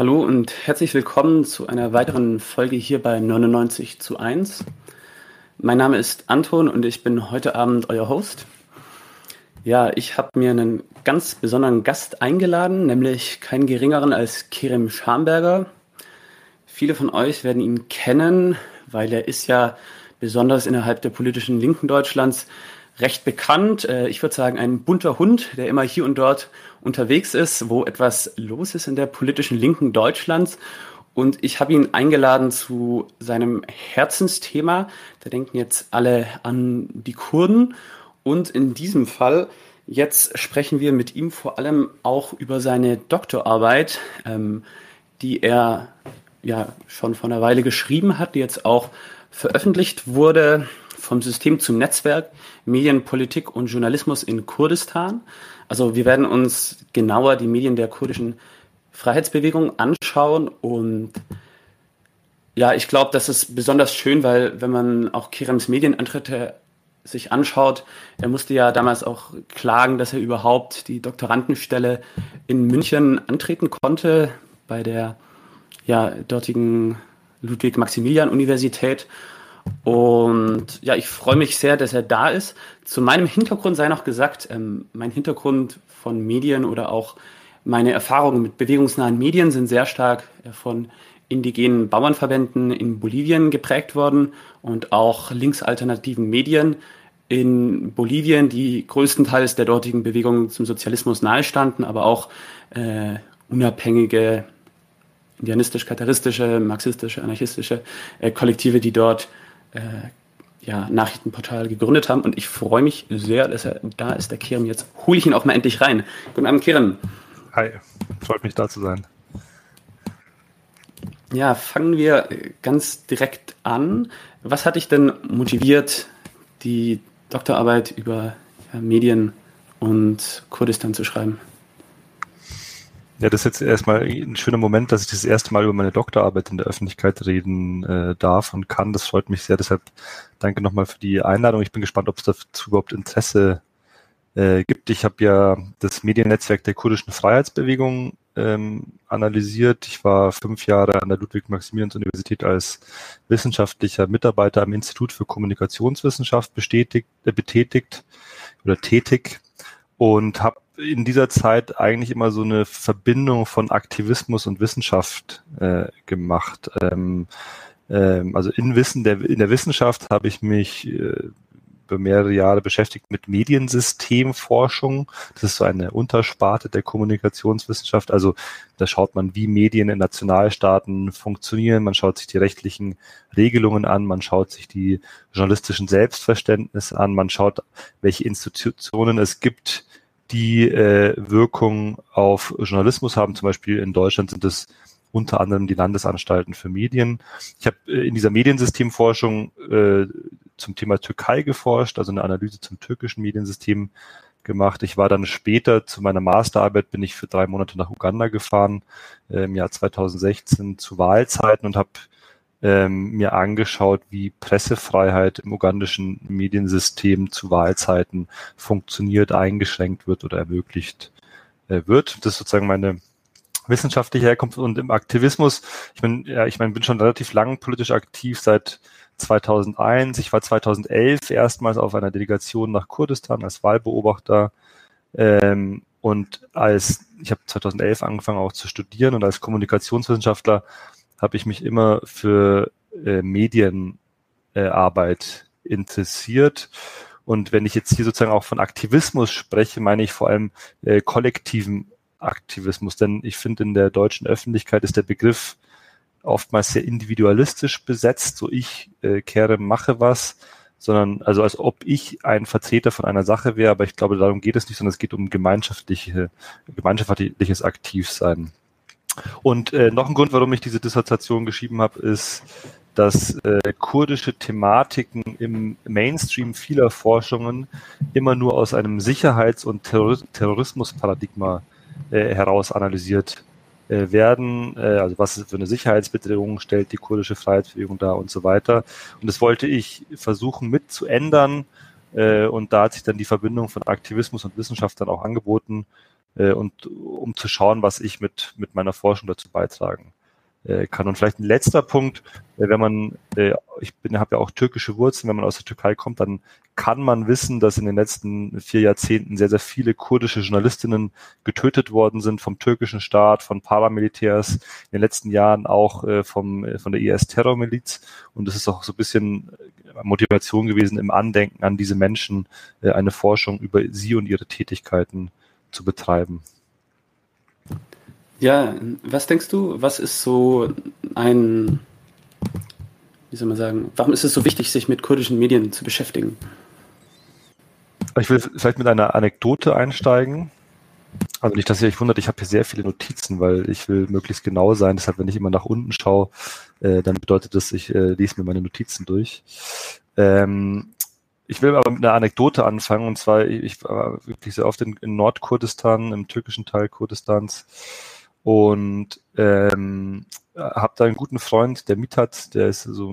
Hallo und herzlich willkommen zu einer weiteren Folge hier bei 99 zu 1. Mein Name ist Anton und ich bin heute Abend euer Host. Ja, ich habe mir einen ganz besonderen Gast eingeladen, nämlich keinen geringeren als Kerem Schamberger. Viele von euch werden ihn kennen, weil er ist ja besonders innerhalb der politischen Linken Deutschlands recht bekannt. Äh, ich würde sagen, ein bunter Hund, der immer hier und dort unterwegs ist, wo etwas los ist in der politischen Linken Deutschlands. Und ich habe ihn eingeladen zu seinem Herzensthema. Da denken jetzt alle an die Kurden. Und in diesem Fall, jetzt sprechen wir mit ihm vor allem auch über seine Doktorarbeit, ähm, die er ja schon vor einer Weile geschrieben hat, die jetzt auch veröffentlicht wurde vom System zum Netzwerk, Medienpolitik und Journalismus in Kurdistan. Also wir werden uns genauer die Medien der kurdischen Freiheitsbewegung anschauen und ja, ich glaube, das ist besonders schön, weil wenn man auch Kirems Medienantritte sich anschaut, er musste ja damals auch klagen, dass er überhaupt die Doktorandenstelle in München antreten konnte bei der ja, dortigen Ludwig-Maximilian-Universität. Und ja, ich freue mich sehr, dass er da ist. Zu meinem Hintergrund sei noch gesagt, ähm, mein Hintergrund von Medien oder auch meine Erfahrungen mit bewegungsnahen Medien sind sehr stark äh, von indigenen Bauernverbänden in Bolivien geprägt worden und auch linksalternativen Medien in Bolivien, die größtenteils der dortigen Bewegung zum Sozialismus nahestanden, aber auch äh, unabhängige indianistisch-kataristische, marxistische, anarchistische äh, Kollektive, die dort äh, ja, Nachrichtenportal gegründet haben. Und ich freue mich sehr, dass er da ist, der Kerem. Jetzt hole ich ihn auch mal endlich rein. Guten Abend, Kerem. Hi, freut mich da zu sein. Ja, fangen wir ganz direkt an. Was hat dich denn motiviert, die Doktorarbeit über Medien und Kurdistan zu schreiben? Ja, das ist jetzt erstmal ein schöner Moment, dass ich das erste Mal über meine Doktorarbeit in der Öffentlichkeit reden äh, darf und kann. Das freut mich sehr. Deshalb danke nochmal für die Einladung. Ich bin gespannt, ob es dazu überhaupt Interesse äh, gibt. Ich habe ja das Mediennetzwerk der kurdischen Freiheitsbewegung ähm, analysiert. Ich war fünf Jahre an der Ludwig-Maximilians-Universität als wissenschaftlicher Mitarbeiter am Institut für Kommunikationswissenschaft bestätigt, äh, betätigt oder tätig und habe in dieser Zeit eigentlich immer so eine Verbindung von Aktivismus und Wissenschaft äh, gemacht. Ähm, ähm, also in Wissen der in der Wissenschaft habe ich mich äh, über mehrere Jahre beschäftigt mit Mediensystemforschung. Das ist so eine Untersparte der Kommunikationswissenschaft. Also da schaut man, wie Medien in Nationalstaaten funktionieren. Man schaut sich die rechtlichen Regelungen an. Man schaut sich die journalistischen Selbstverständnisse an. Man schaut, welche Institutionen es gibt, die äh, Wirkung auf Journalismus haben. Zum Beispiel in Deutschland sind es unter anderem die Landesanstalten für Medien. Ich habe äh, in dieser Mediensystemforschung äh, zum Thema Türkei geforscht, also eine Analyse zum türkischen Mediensystem gemacht. Ich war dann später zu meiner Masterarbeit, bin ich für drei Monate nach Uganda gefahren, äh, im Jahr 2016 zu Wahlzeiten und habe ähm, mir angeschaut, wie Pressefreiheit im ugandischen Mediensystem zu Wahlzeiten funktioniert, eingeschränkt wird oder ermöglicht äh, wird. Das ist sozusagen meine wissenschaftliche Herkunft und im Aktivismus. Ich bin, ja, ich meine, bin schon relativ lang politisch aktiv seit 2001. Ich war 2011 erstmals auf einer Delegation nach Kurdistan als Wahlbeobachter. Ähm, und als ich habe 2011 angefangen auch zu studieren und als Kommunikationswissenschaftler habe ich mich immer für äh, Medienarbeit äh, interessiert. Und wenn ich jetzt hier sozusagen auch von Aktivismus spreche, meine ich vor allem äh, kollektiven Aktivismus. Denn ich finde, in der deutschen Öffentlichkeit ist der Begriff oftmals sehr individualistisch besetzt, so ich äh, kehre, mache was, sondern also als ob ich ein Vertreter von einer Sache wäre, aber ich glaube, darum geht es nicht, sondern es geht um gemeinschaftliche, gemeinschaftliches Aktivsein. Und äh, noch ein Grund, warum ich diese Dissertation geschrieben habe, ist, dass äh, kurdische Thematiken im Mainstream vieler Forschungen immer nur aus einem Sicherheits- und Terror Terrorismusparadigma äh, heraus analysiert äh, werden. Äh, also was für eine Sicherheitsbedrohung stellt die kurdische Freiheitsbewegung da und so weiter. Und das wollte ich versuchen mit zu ändern. Äh, und da hat sich dann die Verbindung von Aktivismus und Wissenschaft dann auch angeboten äh, und um zu schauen, was ich mit, mit meiner Forschung dazu beitragen äh, kann. Und vielleicht ein letzter Punkt, äh, wenn man, äh, ich habe ja auch türkische Wurzeln, wenn man aus der Türkei kommt, dann kann man wissen, dass in den letzten vier Jahrzehnten sehr, sehr viele kurdische Journalistinnen getötet worden sind vom türkischen Staat, von Paramilitärs, in den letzten Jahren auch äh, vom, äh, von der IS-Terrormiliz. Und es ist auch so ein bisschen Motivation gewesen, im Andenken an diese Menschen äh, eine Forschung über sie und ihre Tätigkeiten zu betreiben. Ja, was denkst du, was ist so ein, wie soll man sagen, warum ist es so wichtig, sich mit kurdischen Medien zu beschäftigen? Ich will vielleicht mit einer Anekdote einsteigen. Also nicht, dass ihr euch wundert, ich habe hier sehr viele Notizen, weil ich will möglichst genau sein. Deshalb, wenn ich immer nach unten schaue, äh, dann bedeutet das, ich äh, lese mir meine Notizen durch. Ähm, ich will aber mit einer Anekdote anfangen. Und zwar, ich war wirklich sehr oft in, in Nordkurdistan, im türkischen Teil Kurdistans und ähm, habe da einen guten Freund, der mit hat, der ist so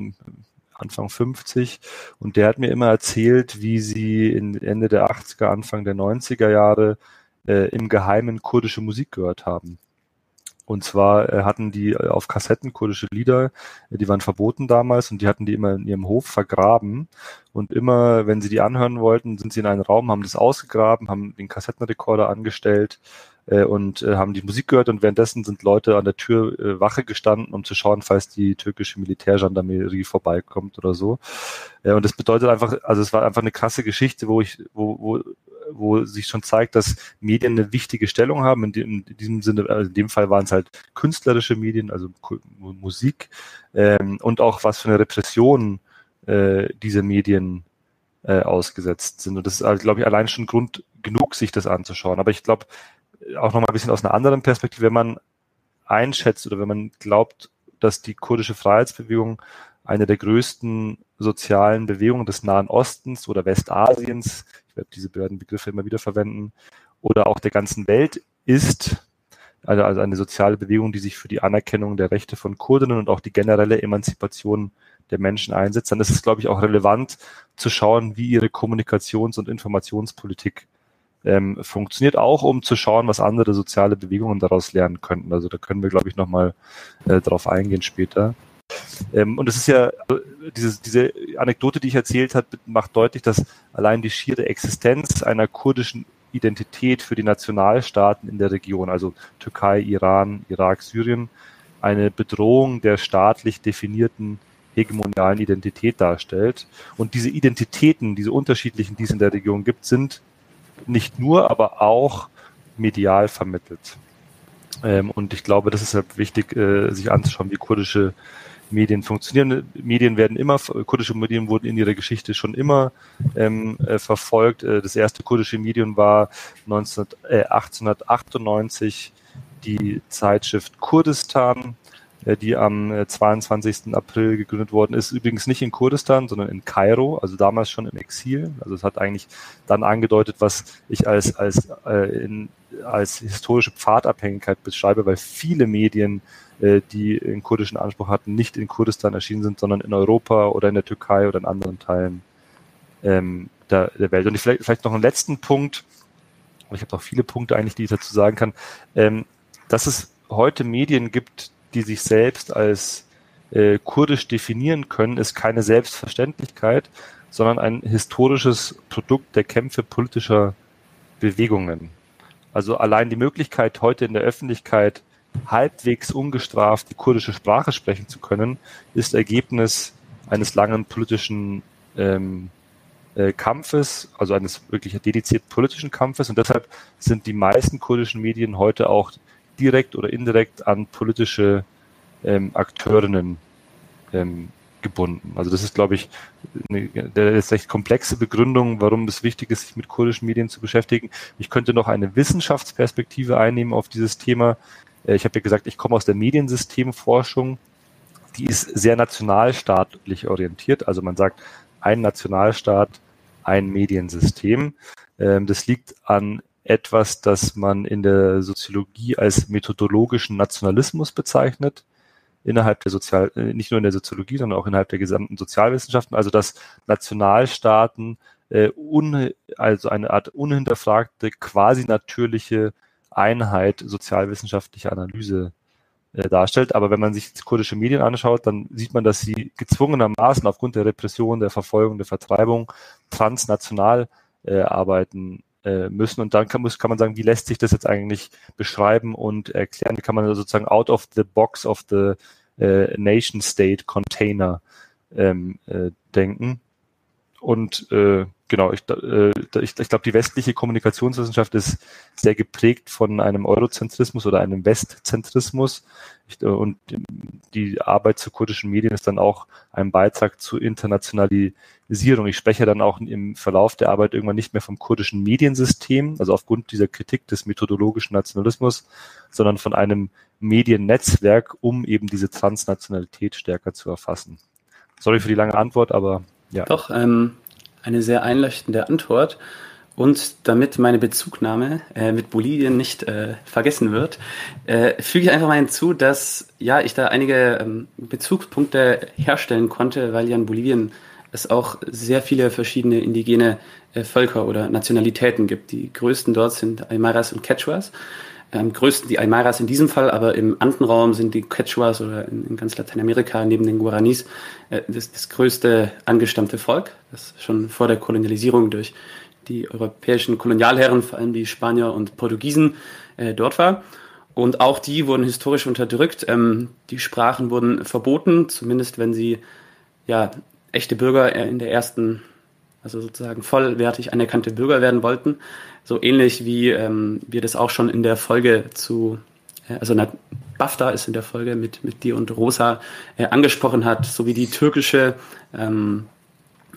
Anfang 50 und der hat mir immer erzählt, wie sie in Ende der 80er, Anfang der 90er Jahre äh, im Geheimen kurdische Musik gehört haben. Und zwar äh, hatten die äh, auf Kassetten kurdische Lieder, äh, die waren verboten damals und die hatten die immer in ihrem Hof vergraben. Und immer, wenn sie die anhören wollten, sind sie in einen Raum, haben das ausgegraben, haben den Kassettenrekorder angestellt äh, und äh, haben die Musik gehört und währenddessen sind Leute an der Tür äh, Wache gestanden, um zu schauen, falls die türkische Militärgendarmerie vorbeikommt oder so. Äh, und das bedeutet einfach, also es war einfach eine krasse Geschichte, wo ich, wo, wo wo sich schon zeigt, dass Medien eine wichtige Stellung haben. In, dem, in diesem Sinne, also in dem Fall waren es halt künstlerische Medien, also Musik ähm, und auch was für eine Repression äh, diese Medien äh, ausgesetzt sind. Und das ist, also, glaube ich, allein schon Grund genug, sich das anzuschauen. Aber ich glaube, auch nochmal ein bisschen aus einer anderen Perspektive, wenn man einschätzt oder wenn man glaubt, dass die kurdische Freiheitsbewegung eine der größten sozialen Bewegungen des Nahen Ostens oder Westasiens diese beiden Begriffe immer wieder verwenden, oder auch der ganzen Welt ist, also, also eine soziale Bewegung, die sich für die Anerkennung der Rechte von Kurdinnen und auch die generelle Emanzipation der Menschen einsetzt, dann ist es, glaube ich, auch relevant zu schauen, wie ihre Kommunikations- und Informationspolitik ähm, funktioniert, auch um zu schauen, was andere soziale Bewegungen daraus lernen könnten. Also da können wir, glaube ich, nochmal äh, drauf eingehen später. Ähm, und es ist ja, diese, diese Anekdote, die ich erzählt habe, macht deutlich, dass allein die schiere Existenz einer kurdischen Identität für die Nationalstaaten in der Region, also Türkei, Iran, Irak, Syrien, eine Bedrohung der staatlich definierten hegemonialen Identität darstellt. Und diese Identitäten, diese unterschiedlichen, die es in der Region gibt, sind nicht nur, aber auch medial vermittelt. Ähm, und ich glaube, das ist halt wichtig, äh, sich anzuschauen, wie kurdische Medien funktionieren. Medien werden immer, kurdische Medien wurden in ihrer Geschichte schon immer ähm, äh, verfolgt. Äh, das erste kurdische Medium war 19, äh, 1898 die Zeitschrift Kurdistan, die am 22. Äh, April gegründet worden ist. Übrigens nicht in Kurdistan, sondern in Kairo, also damals schon im Exil. Also es hat eigentlich dann angedeutet, was ich als, als, äh, in, als historische Pfadabhängigkeit beschreibe, weil viele Medien äh, die einen kurdischen Anspruch hatten, nicht in Kurdistan erschienen sind, sondern in Europa oder in der Türkei oder in anderen Teilen ähm, der, der Welt. Und ich vielleicht, vielleicht noch einen letzten Punkt, ich habe auch viele Punkte eigentlich, die ich dazu sagen kann, ähm, dass es heute Medien gibt, die sich selbst als äh, kurdisch definieren können, ist keine Selbstverständlichkeit, sondern ein historisches Produkt der Kämpfe politischer Bewegungen. Also allein die Möglichkeit, heute in der Öffentlichkeit halbwegs ungestraft die kurdische Sprache sprechen zu können, ist Ergebnis eines langen politischen ähm, äh, Kampfes, also eines wirklich dediziert politischen Kampfes. Und deshalb sind die meisten kurdischen Medien heute auch direkt oder indirekt an politische ähm, Akteurinnen ähm, gebunden. Also das ist, glaube ich, eine, eine recht komplexe Begründung, warum es wichtig ist, sich mit kurdischen Medien zu beschäftigen. Ich könnte noch eine Wissenschaftsperspektive einnehmen auf dieses Thema. Äh, ich habe ja gesagt, ich komme aus der Mediensystemforschung. Die ist sehr nationalstaatlich orientiert. Also man sagt, ein Nationalstaat, ein Mediensystem. Ähm, das liegt an etwas, das man in der Soziologie als methodologischen Nationalismus bezeichnet innerhalb der Sozial, äh, nicht nur in der Soziologie, sondern auch innerhalb der gesamten Sozialwissenschaften, also dass Nationalstaaten äh, un, also eine Art unhinterfragte, quasi natürliche Einheit sozialwissenschaftlicher Analyse äh, darstellt. Aber wenn man sich kurdische Medien anschaut, dann sieht man, dass sie gezwungenermaßen aufgrund der Repression, der Verfolgung, der Vertreibung transnational äh, arbeiten äh, müssen. Und dann kann, muss, kann man sagen, wie lässt sich das jetzt eigentlich beschreiben und erklären? Wie kann man sozusagen out of the box of the äh, nation state container ähm, äh, denken? Und äh, genau, ich, äh, ich, ich glaube, die westliche Kommunikationswissenschaft ist sehr geprägt von einem Eurozentrismus oder einem Westzentrismus. Ich, äh, und die Arbeit zu kurdischen Medien ist dann auch ein Beitrag zur Internationalisierung. Ich spreche dann auch im Verlauf der Arbeit irgendwann nicht mehr vom kurdischen Mediensystem, also aufgrund dieser Kritik des methodologischen Nationalismus, sondern von einem Mediennetzwerk, um eben diese Transnationalität stärker zu erfassen. Sorry für die lange Antwort, aber ja. Doch, ähm, eine sehr einleuchtende Antwort. Und damit meine Bezugnahme äh, mit Bolivien nicht äh, vergessen wird, äh, füge ich einfach mal hinzu, dass ja ich da einige ähm, Bezugspunkte herstellen konnte, weil ja in Bolivien es auch sehr viele verschiedene indigene äh, Völker oder Nationalitäten gibt. Die größten dort sind Aymaras und Quechuas am größten die Aymaras in diesem Fall, aber im Andenraum sind die Quechuas oder in, in ganz Lateinamerika neben den Guaranis äh, das, das größte angestammte Volk, das schon vor der Kolonialisierung durch die europäischen Kolonialherren, vor allem die Spanier und Portugiesen, äh, dort war. Und auch die wurden historisch unterdrückt. Ähm, die Sprachen wurden verboten, zumindest wenn sie ja echte Bürger in der ersten also sozusagen vollwertig anerkannte Bürger werden wollten. So ähnlich wie ähm, wir das auch schon in der Folge zu, äh, also na, BAFTA ist in der Folge mit, mit dir und Rosa äh, angesprochen hat, so wie die türkische, ähm,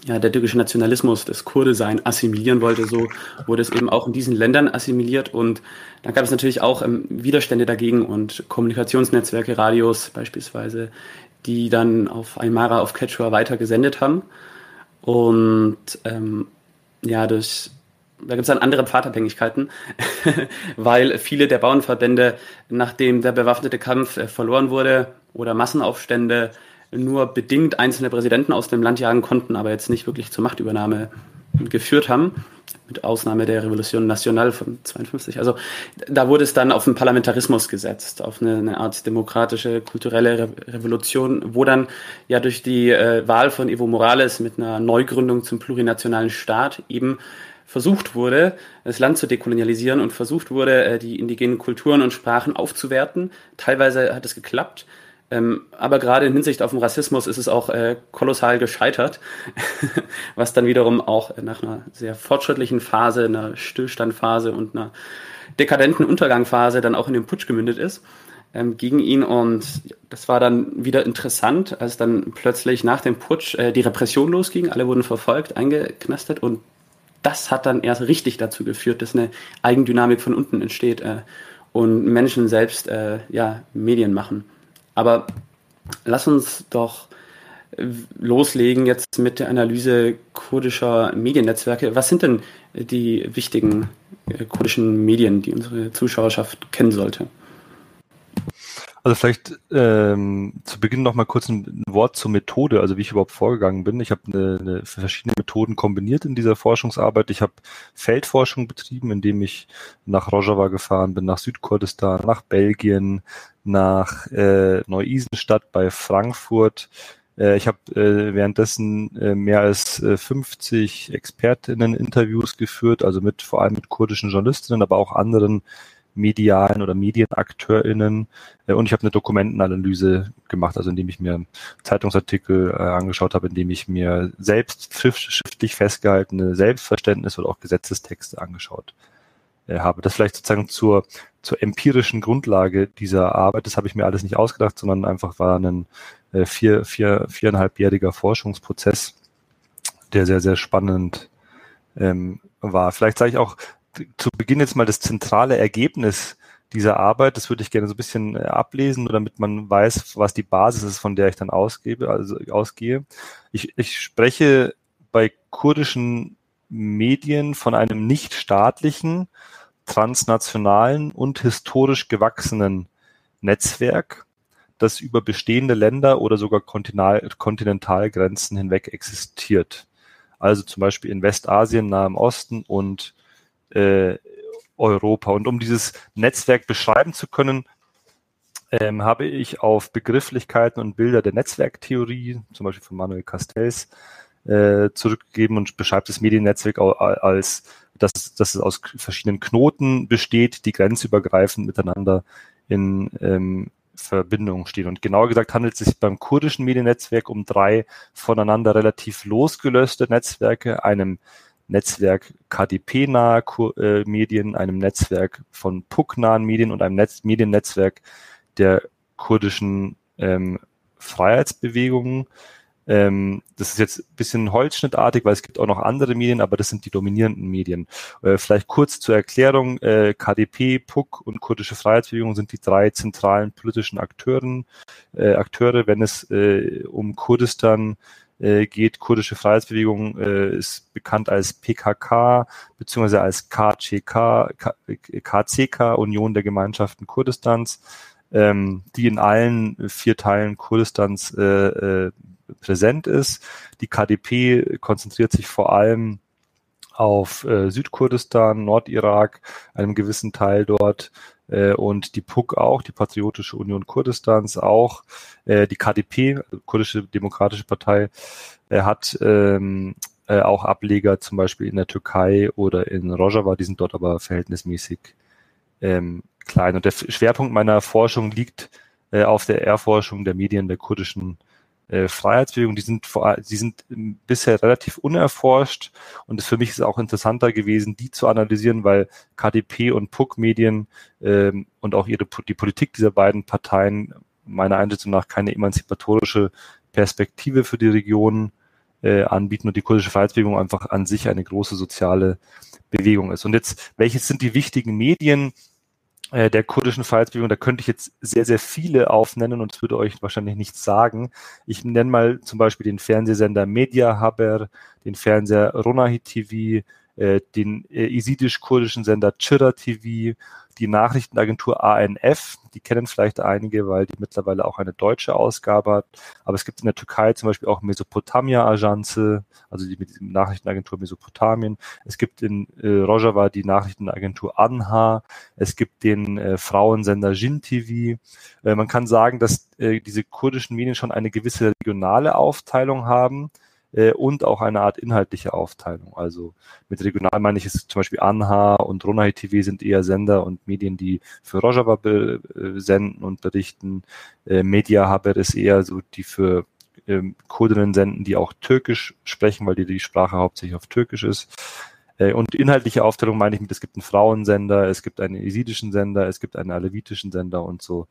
ja, der türkische Nationalismus das Kurde-Sein assimilieren wollte, so wurde es eben auch in diesen Ländern assimiliert und dann gab es natürlich auch ähm, Widerstände dagegen und Kommunikationsnetzwerke, Radios beispielsweise, die dann auf Aymara, auf Quechua weiter gesendet haben. Und ähm, ja, durch, da gibt es dann andere Pfadabhängigkeiten, weil viele der Bauernverbände, nachdem der bewaffnete Kampf äh, verloren wurde oder Massenaufstände, nur bedingt einzelne Präsidenten aus dem Land jagen konnten, aber jetzt nicht wirklich zur Machtübernahme geführt haben mit Ausnahme der Revolution Nationale von 52. Also da wurde es dann auf den Parlamentarismus gesetzt, auf eine, eine Art demokratische, kulturelle Re Revolution, wo dann ja durch die äh, Wahl von Evo Morales mit einer Neugründung zum plurinationalen Staat eben versucht wurde, das Land zu dekolonialisieren und versucht wurde, äh, die indigenen Kulturen und Sprachen aufzuwerten. Teilweise hat es geklappt, ähm, aber gerade in Hinsicht auf den Rassismus ist es auch äh, kolossal gescheitert, was dann wiederum auch nach einer sehr fortschrittlichen Phase, einer Stillstandphase und einer dekadenten Untergangphase dann auch in den Putsch gemündet ist ähm, gegen ihn. Und das war dann wieder interessant, als dann plötzlich nach dem Putsch äh, die Repression losging. Alle wurden verfolgt, eingeknastet und das hat dann erst richtig dazu geführt, dass eine Eigendynamik von unten entsteht äh, und Menschen selbst äh, ja, Medien machen. Aber lass uns doch loslegen jetzt mit der Analyse kurdischer Mediennetzwerke. Was sind denn die wichtigen äh, kurdischen Medien, die unsere Zuschauerschaft kennen sollte? Also vielleicht ähm, zu Beginn noch mal kurz ein Wort zur Methode, also wie ich überhaupt vorgegangen bin. Ich habe eine, eine verschiedene Methoden kombiniert in dieser Forschungsarbeit. Ich habe Feldforschung betrieben, indem ich nach Rojava gefahren bin, nach Südkurdistan, nach Belgien, nach äh, Neu-Isenstadt bei Frankfurt. Äh, ich habe äh, währenddessen äh, mehr als äh, 50 Expertinnen-Interviews geführt, also mit vor allem mit kurdischen Journalistinnen, aber auch anderen medialen oder MedienakteurInnen äh, und ich habe eine Dokumentenanalyse gemacht, also indem ich mir Zeitungsartikel äh, angeschaut habe, indem ich mir selbst schriftlich festgehaltene Selbstverständnis oder auch Gesetzestexte angeschaut äh, habe. Das vielleicht sozusagen zur, zur empirischen Grundlage dieser Arbeit. Das habe ich mir alles nicht ausgedacht, sondern einfach war ein äh, vier, vier, viereinhalbjähriger Forschungsprozess, der sehr, sehr spannend ähm, war. Vielleicht sage ich auch zu Beginn jetzt mal das zentrale Ergebnis dieser Arbeit. Das würde ich gerne so ein bisschen äh, ablesen, nur damit man weiß, was die Basis ist, von der ich dann ausgebe, also ausgehe. Ich, ich spreche bei kurdischen Medien von einem nicht staatlichen, transnationalen und historisch gewachsenen Netzwerk, das über bestehende Länder oder sogar Kontinentalgrenzen hinweg existiert. Also zum Beispiel in Westasien, nahe im Osten und äh, Europa. Und um dieses Netzwerk beschreiben zu können, ähm, habe ich auf Begrifflichkeiten und Bilder der Netzwerktheorie, zum Beispiel von Manuel Castells, äh, zurückgegeben und beschreibt das Mediennetzwerk als, dass, dass es aus verschiedenen Knoten besteht, die grenzübergreifend miteinander in ähm, Verbindung stehen. Und genauer gesagt handelt es sich beim kurdischen Mediennetzwerk um drei voneinander relativ losgelöste Netzwerke, einem Netzwerk KDP-nahe äh, Medien, einem Netzwerk von PUC-nahen Medien und einem Netz Mediennetzwerk der kurdischen ähm, Freiheitsbewegungen. Ähm, das ist jetzt ein bisschen holzschnittartig, weil es gibt auch noch andere Medien, aber das sind die dominierenden Medien. Äh, vielleicht kurz zur Erklärung. Äh, KDP, PUK und kurdische Freiheitsbewegung sind die drei zentralen politischen Akteuren, äh, Akteure, wenn es äh, um Kurdistan äh, geht. Kurdische Freiheitsbewegung äh, ist bekannt als PKK beziehungsweise als KCK, KCK, Union der Gemeinschaften Kurdistans, ähm, die in allen vier Teilen Kurdistans äh, äh, präsent ist. Die KDP konzentriert sich vor allem auf äh, Südkurdistan, Nordirak, einem gewissen Teil dort äh, und die PUK auch, die Patriotische Union Kurdistans auch. Äh, die KDP, Kurdische Demokratische Partei, äh, hat ähm, äh, auch Ableger zum Beispiel in der Türkei oder in Rojava, die sind dort aber verhältnismäßig ähm, klein. Und der Schwerpunkt meiner Forschung liegt auf der Erforschung der Medien der kurdischen äh, Freiheitsbewegung, die sind vor, die sind bisher relativ unerforscht und es für mich ist auch interessanter gewesen, die zu analysieren, weil KDP und PUC-Medien ähm, und auch ihre die Politik dieser beiden Parteien meiner Einschätzung nach keine emanzipatorische Perspektive für die Region äh, anbieten und die kurdische Freiheitsbewegung einfach an sich eine große soziale Bewegung ist. Und jetzt, welches sind die wichtigen Medien, äh, der kurdischen Freiheitsbewegung, da könnte ich jetzt sehr, sehr viele aufnennen und es würde euch wahrscheinlich nichts sagen. Ich nenne mal zum Beispiel den Fernsehsender Media Haber, den Fernseher Ronahi TV, den äh, isidisch-kurdischen Sender Chira TV, die Nachrichtenagentur ANF, die kennen vielleicht einige, weil die mittlerweile auch eine deutsche Ausgabe hat. Aber es gibt in der Türkei zum Beispiel auch Mesopotamia Agence, also die Nachrichtenagentur Mesopotamien. Es gibt in äh, Rojava die Nachrichtenagentur Anha. Es gibt den äh, Frauensender Jin TV. Äh, man kann sagen, dass äh, diese kurdischen Medien schon eine gewisse regionale Aufteilung haben äh, und auch eine Art inhaltliche Aufteilung. Also mit regional meine ich es zum Beispiel Anha und Ronai TV sind eher Sender und Medien, die für Rojava äh, senden und berichten. Äh, Media Haber ist eher so die für ähm, Kurdinnen senden, die auch Türkisch sprechen, weil die, die Sprache hauptsächlich auf Türkisch ist. Äh, und inhaltliche Aufteilung meine ich mit, es gibt einen Frauensender, es gibt einen esidischen Sender, es gibt einen alevitischen Sender und so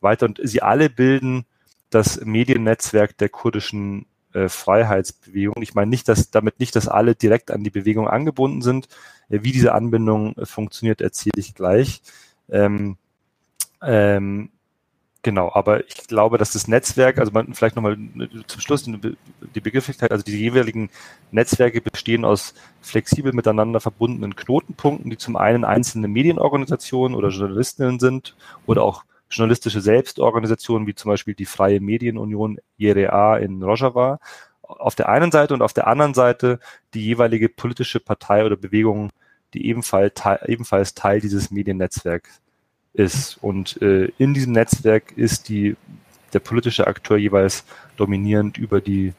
weiter. Und sie alle bilden das Mediennetzwerk der kurdischen äh, Freiheitsbewegung. Ich meine nicht, dass damit nicht, dass alle direkt an die Bewegung angebunden sind. Äh, wie diese Anbindung äh, funktioniert, erzähle ich gleich. Ähm, ähm, Genau, aber ich glaube, dass das Netzwerk, also man vielleicht nochmal zum Schluss die Begrifflichkeit, also die jeweiligen Netzwerke bestehen aus flexibel miteinander verbundenen Knotenpunkten, die zum einen einzelne Medienorganisationen oder Journalistinnen sind oder auch journalistische Selbstorganisationen wie zum Beispiel die Freie Medienunion IRA in Rojava auf der einen Seite und auf der anderen Seite die jeweilige politische Partei oder Bewegung, die ebenfalls Teil, ebenfalls Teil dieses Mediennetzwerks ist. Und äh, in diesem Netzwerk ist die, der politische Akteur jeweils dominierend über die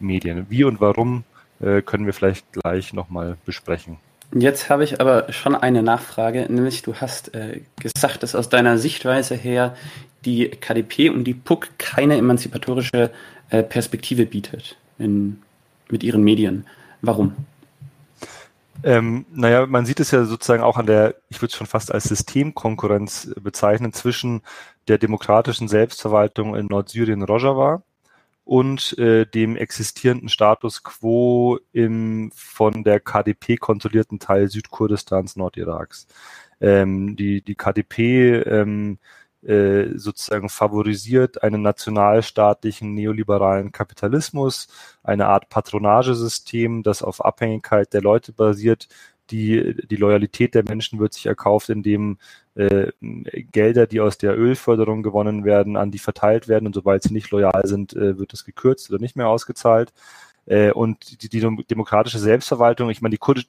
Medien. Wie und warum äh, können wir vielleicht gleich nochmal besprechen. Jetzt habe ich aber schon eine Nachfrage, nämlich du hast äh, gesagt, dass aus deiner Sichtweise her die KDP und die PUC keine emanzipatorische äh, Perspektive bietet in, mit ihren Medien. Warum? Ähm, naja, man sieht es ja sozusagen auch an der, ich würde es schon fast als Systemkonkurrenz bezeichnen, zwischen der demokratischen Selbstverwaltung in Nordsyrien Rojava und äh, dem existierenden Status quo im von der KDP kontrollierten Teil Südkurdistans Nordiraks. Ähm, die, die KDP ähm, äh, sozusagen favorisiert einen nationalstaatlichen neoliberalen Kapitalismus, eine Art Patronagesystem, das auf Abhängigkeit der Leute basiert, die, die Loyalität der Menschen wird sich erkauft, indem äh, Gelder, die aus der Ölförderung gewonnen werden, an die verteilt werden und sobald sie nicht loyal sind, äh, wird das gekürzt oder nicht mehr ausgezahlt. Äh, und die, die demokratische Selbstverwaltung, ich meine, die, Kurdisch,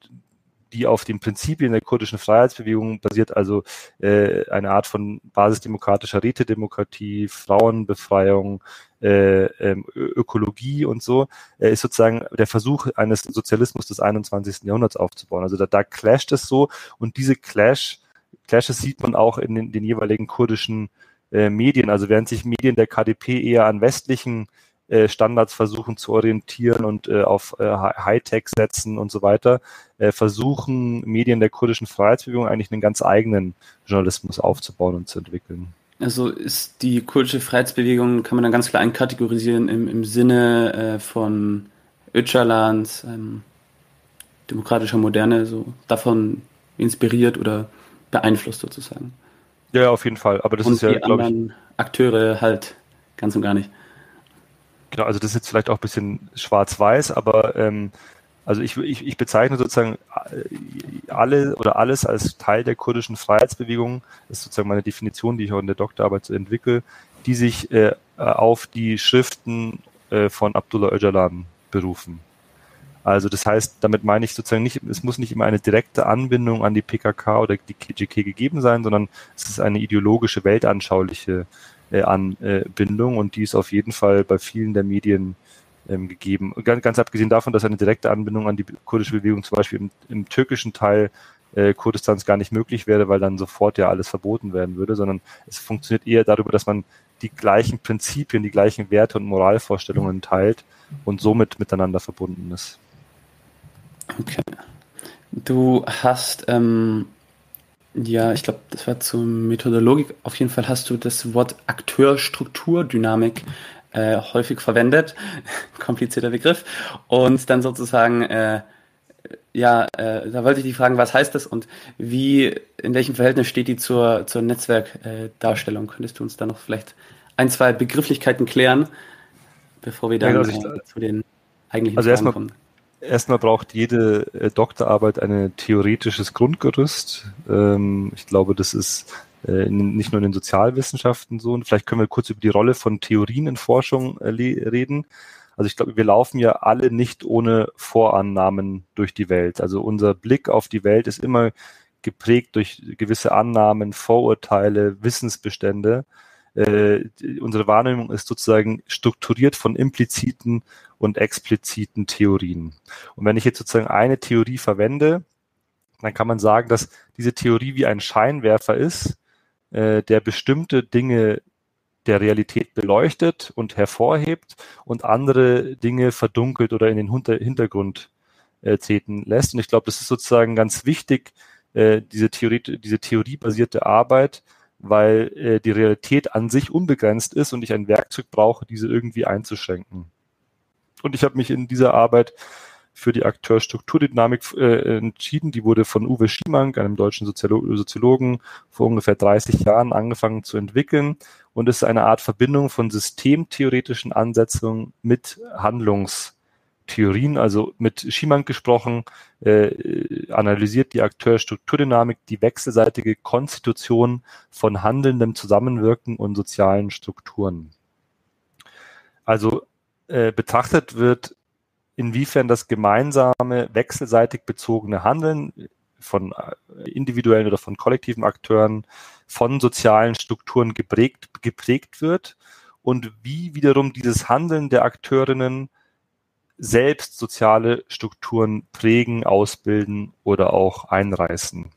die auf den Prinzipien der kurdischen Freiheitsbewegung basiert, also äh, eine Art von basisdemokratischer Rätedemokratie, Frauenbefreiung, äh, ähm, Ökologie und so, äh, ist sozusagen der Versuch eines Sozialismus des 21. Jahrhunderts aufzubauen. Also da, da clasht es so und diese Clash, Clashes sieht man auch in den, den jeweiligen kurdischen äh, Medien. Also während sich Medien der KDP eher an westlichen äh, Standards versuchen zu orientieren und äh, auf äh, Hightech setzen und so weiter, äh, versuchen Medien der kurdischen Freiheitsbewegung eigentlich einen ganz eigenen Journalismus aufzubauen und zu entwickeln. Also ist die kurdische Freiheitsbewegung, kann man dann ganz klar einkategorisieren im, im Sinne äh, von Öcalans ähm, demokratischer Moderne, so davon inspiriert oder beeinflusst sozusagen. Ja, auf jeden Fall. Aber das und ist ja, glaube ich. Akteure halt ganz und gar nicht. Genau, also das ist jetzt vielleicht auch ein bisschen schwarz-weiß, aber ähm, also ich, ich, ich bezeichne sozusagen äh, alle oder alles als Teil der kurdischen Freiheitsbewegung. Das ist sozusagen meine Definition, die ich auch in der Doktorarbeit entwickle, die sich äh, auf die Schriften äh, von Abdullah Öcalan berufen. Also das heißt, damit meine ich sozusagen nicht, es muss nicht immer eine direkte Anbindung an die PKK oder die KGK gegeben sein, sondern es ist eine ideologische, weltanschauliche äh, Anbindung und die ist auf jeden Fall bei vielen der Medien ähm, gegeben. Ganz, ganz abgesehen davon, dass eine direkte Anbindung an die kurdische Bewegung zum Beispiel im, im türkischen Teil äh, Kurdistans gar nicht möglich wäre, weil dann sofort ja alles verboten werden würde, sondern es funktioniert eher darüber, dass man die gleichen Prinzipien, die gleichen Werte und Moralvorstellungen teilt und somit miteinander verbunden ist. Okay. Du hast ähm, ja, ich glaube, das war zur Methodologik. Auf jeden Fall hast du das Wort Akteurstrukturdynamik äh, häufig verwendet. Komplizierter Begriff. Und dann sozusagen, äh, ja, äh, da wollte ich dich fragen, was heißt das und wie, in welchem Verhältnis steht die zur, zur Netzwerkdarstellung? Könntest du uns da noch vielleicht ein, zwei Begrifflichkeiten klären, bevor wir dann ja, also äh, zu den eigentlichen also Fragen kommen? Erstmal braucht jede äh, Doktorarbeit ein theoretisches Grundgerüst. Ähm, ich glaube, das ist äh, nicht nur in den Sozialwissenschaften so. Und vielleicht können wir kurz über die Rolle von Theorien in Forschung äh, reden. Also ich glaube, wir laufen ja alle nicht ohne Vorannahmen durch die Welt. Also unser Blick auf die Welt ist immer geprägt durch gewisse Annahmen, Vorurteile, Wissensbestände. Äh, unsere Wahrnehmung ist sozusagen strukturiert von impliziten und expliziten Theorien. Und wenn ich jetzt sozusagen eine Theorie verwende, dann kann man sagen, dass diese Theorie wie ein Scheinwerfer ist, äh, der bestimmte Dinge der Realität beleuchtet und hervorhebt und andere Dinge verdunkelt oder in den Hintergrund äh, treten lässt. Und ich glaube, das ist sozusagen ganz wichtig, äh, diese, Theorie, diese theoriebasierte Arbeit, weil äh, die Realität an sich unbegrenzt ist und ich ein Werkzeug brauche, diese irgendwie einzuschränken. Und ich habe mich in dieser Arbeit für die Akteurstrukturdynamik äh, entschieden. Die wurde von Uwe Schiemank, einem deutschen Soziolo Soziologen, vor ungefähr 30 Jahren angefangen zu entwickeln und ist eine Art Verbindung von systemtheoretischen Ansetzungen mit Handlungstheorien. Also mit Schiemank gesprochen, äh, analysiert die Akteurstrukturdynamik die wechselseitige Konstitution von handelndem Zusammenwirken und sozialen Strukturen. Also äh, betrachtet wird, inwiefern das gemeinsame, wechselseitig bezogene Handeln von äh, individuellen oder von kollektiven Akteuren von sozialen Strukturen geprägt, geprägt wird und wie wiederum dieses Handeln der Akteurinnen selbst soziale Strukturen prägen, ausbilden oder auch einreißen.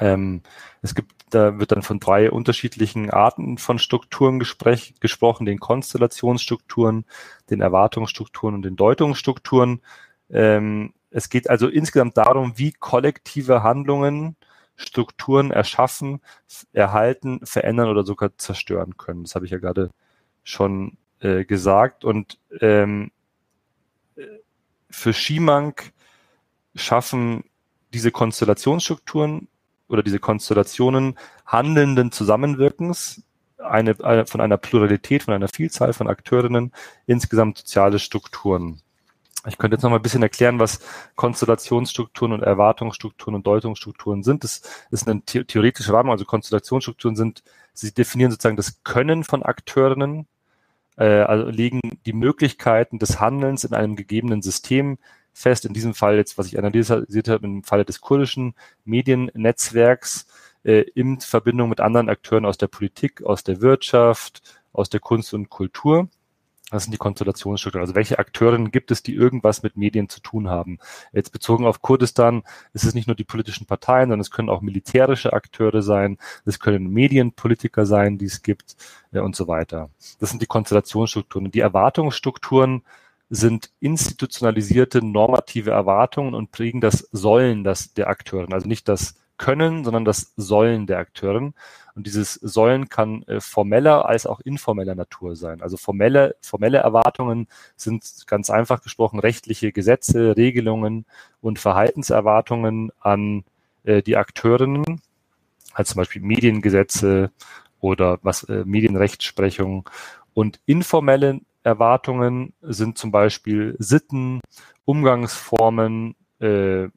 Ähm, es gibt, da wird dann von drei unterschiedlichen Arten von Strukturen gesprech, gesprochen, den Konstellationsstrukturen, den Erwartungsstrukturen und den Deutungsstrukturen. Ähm, es geht also insgesamt darum, wie kollektive Handlungen Strukturen erschaffen, erhalten, verändern oder sogar zerstören können. Das habe ich ja gerade schon äh, gesagt. Und ähm, für Schimank schaffen diese Konstellationsstrukturen oder diese Konstellationen handelnden Zusammenwirkens eine, eine, von einer Pluralität, von einer Vielzahl von Akteurinnen insgesamt soziale Strukturen. Ich könnte jetzt noch mal ein bisschen erklären, was Konstellationsstrukturen und Erwartungsstrukturen und Deutungsstrukturen sind. Das ist ein theoretischer Rahmen. Also Konstellationsstrukturen sind, sie definieren sozusagen das Können von Akteurinnen, äh, also legen die Möglichkeiten des Handelns in einem gegebenen System fest. In diesem Fall jetzt, was ich analysiert habe, im Falle des kurdischen Mediennetzwerks äh, in Verbindung mit anderen Akteuren aus der Politik, aus der Wirtschaft, aus der Kunst und Kultur. Das sind die Konstellationsstrukturen. Also welche Akteurinnen gibt es, die irgendwas mit Medien zu tun haben? Jetzt bezogen auf Kurdistan ist es nicht nur die politischen Parteien, sondern es können auch militärische Akteure sein, es können Medienpolitiker sein, die es gibt ja, und so weiter. Das sind die Konstellationsstrukturen. Die Erwartungsstrukturen sind institutionalisierte normative Erwartungen und prägen das Sollen das der Akteuren. Also nicht das können, sondern das Sollen der Akteuren. Und dieses Sollen kann äh, formeller als auch informeller Natur sein. Also formelle, formelle Erwartungen sind ganz einfach gesprochen rechtliche Gesetze, Regelungen und Verhaltenserwartungen an äh, die Akteurinnen, als zum Beispiel Mediengesetze oder was äh, Medienrechtsprechung. Und informelle Erwartungen sind zum Beispiel Sitten, Umgangsformen, äh,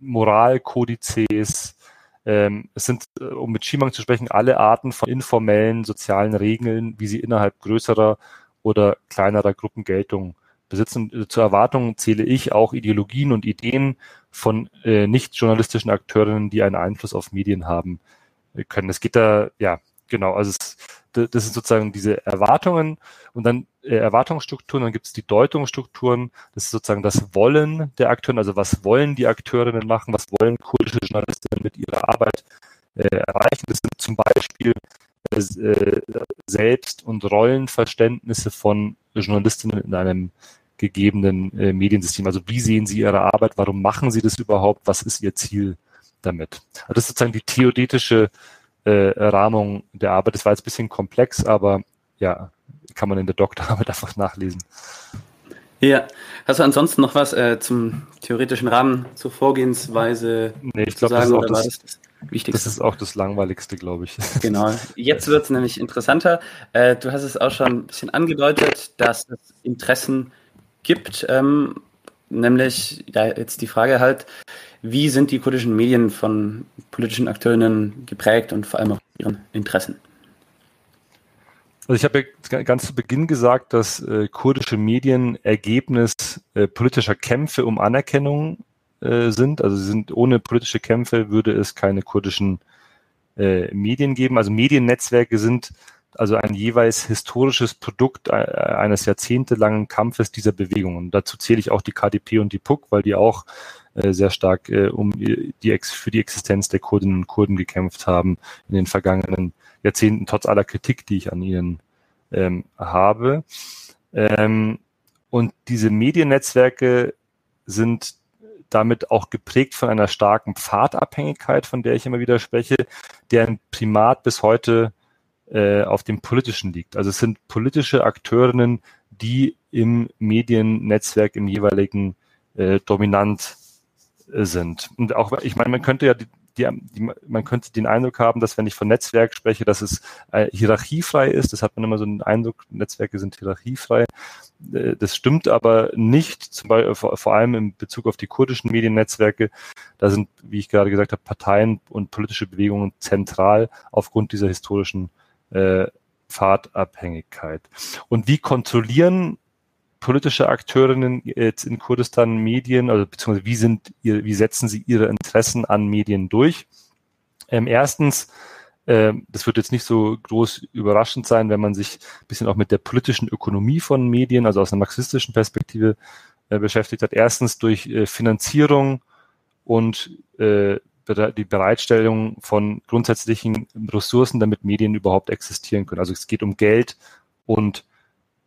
Moralkodizes. Ähm, es sind, äh, um mit Schimang zu sprechen, alle Arten von informellen sozialen Regeln, wie sie innerhalb größerer oder kleinerer Gruppen Geltung besitzen. Äh, zur Erwartung zähle ich auch Ideologien und Ideen von äh, nicht journalistischen Akteurinnen, die einen Einfluss auf Medien haben äh, können. Es geht da, ja, genau, also es, das sind sozusagen diese Erwartungen und dann äh, Erwartungsstrukturen, dann gibt es die Deutungsstrukturen, das ist sozusagen das Wollen der Akteure, also was wollen die Akteurinnen machen, was wollen kurdische Journalistinnen mit ihrer Arbeit äh, erreichen. Das sind zum Beispiel äh, Selbst- und Rollenverständnisse von Journalistinnen in einem gegebenen äh, Mediensystem. Also wie sehen sie ihre Arbeit, warum machen sie das überhaupt, was ist ihr Ziel damit? Also das ist sozusagen die theoretische äh, Rahmung der Arbeit. Das war jetzt ein bisschen komplex, aber ja, kann man in der Doktorarbeit einfach nachlesen. Ja, hast du ansonsten noch was äh, zum theoretischen Rahmen, zur Vorgehensweise nee, ich glaub, sagen? Das, das, das, Wichtigste? das ist auch das Langweiligste, glaube ich. Genau, jetzt wird es nämlich interessanter. Äh, du hast es auch schon ein bisschen angedeutet, dass es Interessen gibt, ähm, nämlich ja, jetzt die Frage halt, wie sind die kurdischen Medien von politischen Akteurinnen geprägt und vor allem auch ihren Interessen? Also ich habe ja ganz zu Beginn gesagt, dass äh, kurdische Medien Ergebnis äh, politischer Kämpfe um Anerkennung äh, sind. Also sie sind ohne politische Kämpfe würde es keine kurdischen äh, Medien geben. Also Mediennetzwerke sind also ein jeweils historisches Produkt äh, eines jahrzehntelangen Kampfes dieser Bewegung. Und dazu zähle ich auch die KDP und die PUK, weil die auch äh, sehr stark äh, um die, für die Existenz der Kurdinnen und Kurden gekämpft haben in den vergangenen Jahrzehnten, trotz aller Kritik, die ich an ihnen ähm, habe. Ähm, und diese Mediennetzwerke sind damit auch geprägt von einer starken Pfadabhängigkeit, von der ich immer wieder spreche, deren Primat bis heute äh, auf dem Politischen liegt. Also es sind politische Akteurinnen, die im Mediennetzwerk im jeweiligen äh, dominant äh, sind. Und auch, ich meine, man könnte ja die, die, die, man könnte den Eindruck haben, dass wenn ich von Netzwerk spreche, dass es äh, hierarchiefrei ist. Das hat man immer so einen Eindruck, Netzwerke sind hierarchiefrei. Äh, das stimmt aber nicht, zum Beispiel vor, vor allem in Bezug auf die kurdischen Mediennetzwerke. Da sind, wie ich gerade gesagt habe, Parteien und politische Bewegungen zentral aufgrund dieser historischen äh, Pfadabhängigkeit. Und wie kontrollieren politische Akteurinnen jetzt in Kurdistan Medien, also beziehungsweise wie sind ihr, wie setzen sie ihre Interessen an Medien durch? Ähm, erstens, äh, das wird jetzt nicht so groß überraschend sein, wenn man sich ein bisschen auch mit der politischen Ökonomie von Medien, also aus einer marxistischen Perspektive äh, beschäftigt hat. Erstens durch äh, Finanzierung und äh, die Bereitstellung von grundsätzlichen Ressourcen, damit Medien überhaupt existieren können. Also es geht um Geld und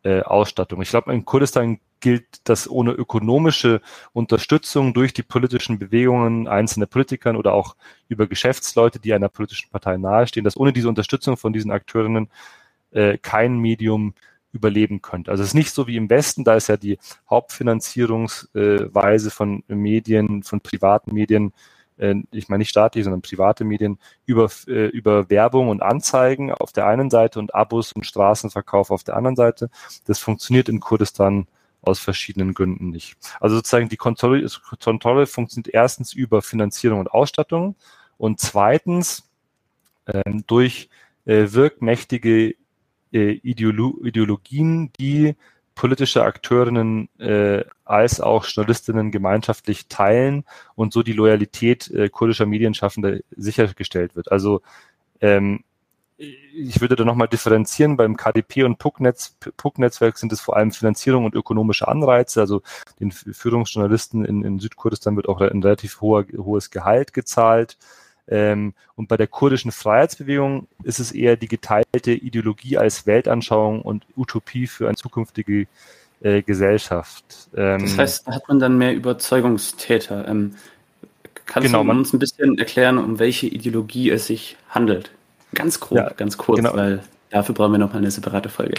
äh, Ausstattung. Ich glaube, in Kurdistan gilt das ohne ökonomische Unterstützung durch die politischen Bewegungen einzelner Politikern oder auch über Geschäftsleute, die einer politischen Partei nahestehen, dass ohne diese Unterstützung von diesen Akteurinnen äh, kein Medium überleben könnte. Also es ist nicht so wie im Westen, da ist ja die Hauptfinanzierungsweise von Medien, von privaten Medien äh, ich meine nicht staatliche, sondern private Medien, über, äh, über Werbung und Anzeigen auf der einen Seite und Abos und Straßenverkauf auf der anderen Seite. Das funktioniert in Kurdistan aus verschiedenen Gründen nicht. Also sozusagen die Kontrolle, Kontrolle funktioniert erstens über Finanzierung und Ausstattung und zweitens ähm, durch äh, wirkmächtige äh, Ideolo Ideologien, die politische Akteurinnen äh, als auch Journalistinnen gemeinschaftlich teilen und so die Loyalität äh, kurdischer Medienschaffender sichergestellt wird. Also ähm, ich würde da nochmal differenzieren. Beim KDP und PUC-Netzwerk sind es vor allem Finanzierung und ökonomische Anreize. Also den Führungsjournalisten in, in Südkurdistan wird auch ein relativ hoher, hohes Gehalt gezahlt. Ähm, und bei der kurdischen Freiheitsbewegung ist es eher die geteilte Ideologie als Weltanschauung und Utopie für eine zukünftige äh, Gesellschaft. Ähm, das heißt, da hat man dann mehr Überzeugungstäter. Ähm, kannst genau, du uns ein bisschen erklären, um welche Ideologie es sich handelt? Ganz grob, ja, ganz kurz, genau. weil dafür brauchen wir noch mal eine separate Folge.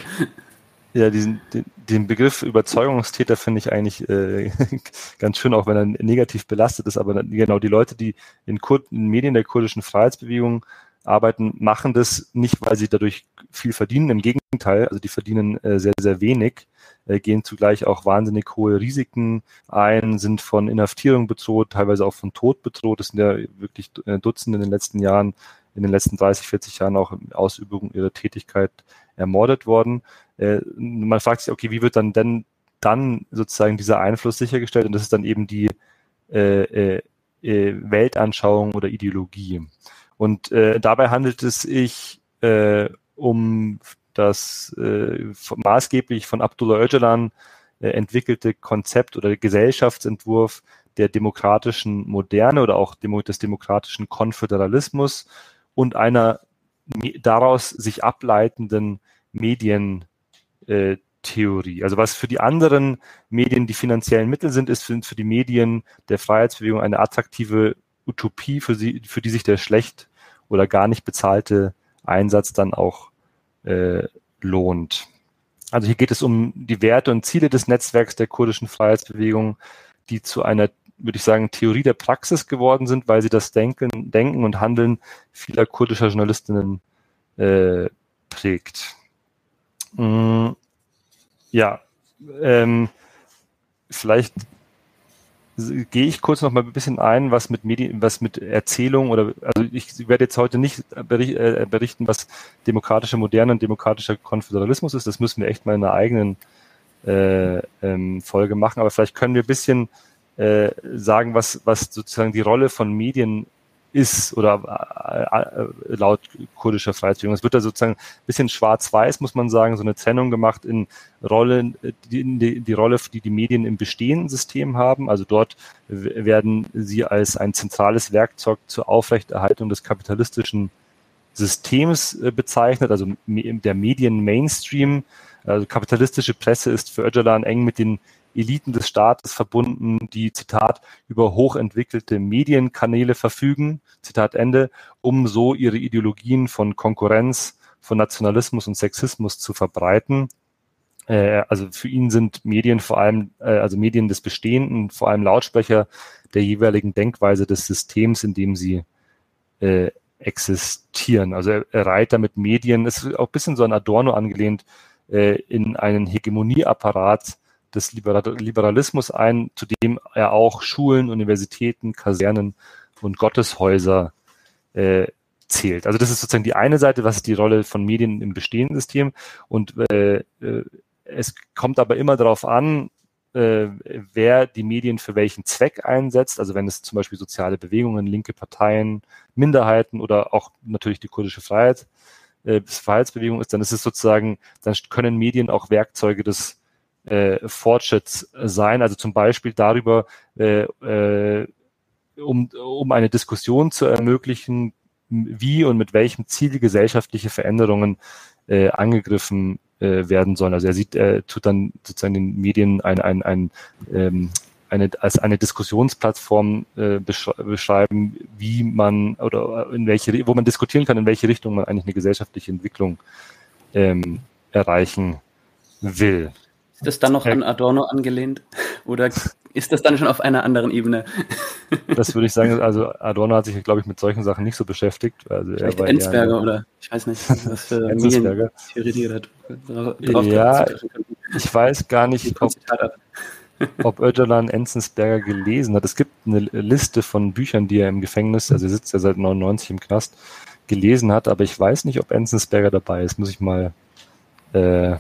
Ja, diesen, den, den Begriff Überzeugungstäter finde ich eigentlich äh, ganz schön, auch wenn er negativ belastet ist. Aber genau die Leute, die in, Kur in Medien der kurdischen Freiheitsbewegung arbeiten, machen das nicht, weil sie dadurch viel verdienen. Im Gegenteil, also die verdienen äh, sehr, sehr wenig, äh, gehen zugleich auch wahnsinnig hohe Risiken ein, sind von Inhaftierung bedroht, teilweise auch von Tod bedroht. Das sind ja wirklich äh, Dutzende in den letzten Jahren, in den letzten 30, 40 Jahren auch in Ausübung ihrer Tätigkeit ermordet worden. Äh, man fragt sich, okay, wie wird dann denn dann sozusagen dieser Einfluss sichergestellt? Und das ist dann eben die äh, äh, äh Weltanschauung oder Ideologie. Und äh, dabei handelt es sich um das äh, maßgeblich von Abdullah Öcalan entwickelte Konzept oder Gesellschaftsentwurf der demokratischen Moderne oder auch des demokratischen Konföderalismus und einer daraus sich ableitenden Medientheorie. Also was für die anderen Medien die finanziellen Mittel sind, ist für, für die Medien der Freiheitsbewegung eine attraktive Utopie, für, sie, für die sich der schlecht oder gar nicht bezahlte Einsatz dann auch äh, lohnt. Also hier geht es um die Werte und Ziele des Netzwerks der kurdischen Freiheitsbewegung, die zu einer würde ich sagen, Theorie der Praxis geworden sind, weil sie das Denken, Denken und Handeln vieler kurdischer Journalistinnen äh, prägt. Mm, ja, ähm, vielleicht gehe ich kurz noch mal ein bisschen ein, was mit Medien, was mit Erzählung oder also ich werde jetzt heute nicht äh, berichten, was demokratische Moderne und demokratischer Konföderalismus ist. Das müssen wir echt mal in einer eigenen äh, ähm, Folge machen. Aber vielleicht können wir ein bisschen äh, sagen, was, was sozusagen die Rolle von Medien ist oder äh, äh, laut kurdischer Freiheitsbewegung. Es wird da sozusagen ein bisschen schwarz-weiß, muss man sagen, so eine Trennung gemacht in Rollen, die, die, die Rolle, die die Medien im bestehenden System haben. Also dort werden sie als ein zentrales Werkzeug zur Aufrechterhaltung des kapitalistischen Systems äh, bezeichnet, also der Medien-Mainstream. Also kapitalistische Presse ist für Öcalan eng mit den Eliten des Staates verbunden, die, Zitat, über hochentwickelte Medienkanäle verfügen, Zitat Ende, um so ihre Ideologien von Konkurrenz, von Nationalismus und Sexismus zu verbreiten. Äh, also für ihn sind Medien vor allem, äh, also Medien des Bestehenden, vor allem Lautsprecher der jeweiligen Denkweise des Systems, in dem sie äh, existieren. Also er, reiht damit Medien, ist auch ein bisschen so an Adorno angelehnt, äh, in einen Hegemonieapparat des Liberalismus ein, zu dem er auch Schulen, Universitäten, Kasernen und Gotteshäuser äh, zählt. Also das ist sozusagen die eine Seite, was ist die Rolle von Medien im bestehenden System. Und äh, äh, es kommt aber immer darauf an, äh, wer die Medien für welchen Zweck einsetzt. Also wenn es zum Beispiel soziale Bewegungen, linke Parteien, Minderheiten oder auch natürlich die kurdische Freiheit, äh, Freiheitsbewegung ist, dann ist es sozusagen, dann können Medien auch Werkzeuge des äh, Fortschritts sein. Also zum Beispiel darüber, äh, äh, um, um eine Diskussion zu ermöglichen, wie und mit welchem Ziel gesellschaftliche Veränderungen äh, angegriffen äh, werden sollen. Also er sieht, er tut dann sozusagen den Medien ein, ein, ein ähm, eine, als eine Diskussionsplattform äh, beschreiben, wie man oder in welche, wo man diskutieren kann, in welche Richtung man eigentlich eine gesellschaftliche Entwicklung ähm, erreichen will. Ist das dann noch an Adorno angelehnt? Oder ist das dann schon auf einer anderen Ebene? Das würde ich sagen, also Adorno hat sich, glaube ich, mit solchen Sachen nicht so beschäftigt. Also Vielleicht er Enzberger eher, oder ich weiß nicht, was für Enzberger. Ja, ich weiß gar nicht, ob, ob Öcalan Enzensberger gelesen hat. Es gibt eine Liste von Büchern, die er im Gefängnis, also er sitzt ja seit 99 im Knast, gelesen hat, aber ich weiß nicht, ob Enzensberger dabei ist. Muss ich mal äh,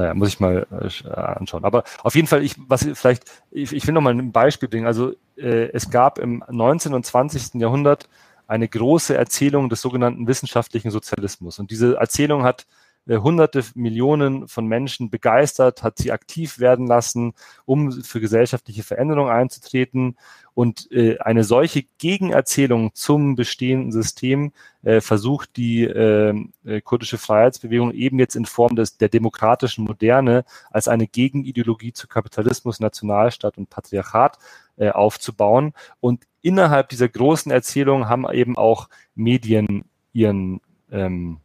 naja, muss ich mal äh, anschauen. Aber auf jeden Fall, ich, was vielleicht, ich, ich will noch mal ein Beispiel bringen. Also äh, es gab im 19. und 20. Jahrhundert eine große Erzählung des sogenannten wissenschaftlichen Sozialismus. Und diese Erzählung hat äh, hunderte Millionen von Menschen begeistert, hat sie aktiv werden lassen, um für gesellschaftliche Veränderungen einzutreten. Und äh, eine solche Gegenerzählung zum bestehenden System äh, versucht die äh, äh, kurdische Freiheitsbewegung eben jetzt in Form des, der demokratischen Moderne als eine Gegenideologie zu Kapitalismus, Nationalstaat und Patriarchat äh, aufzubauen. Und innerhalb dieser großen Erzählung haben eben auch Medien ihren ähm,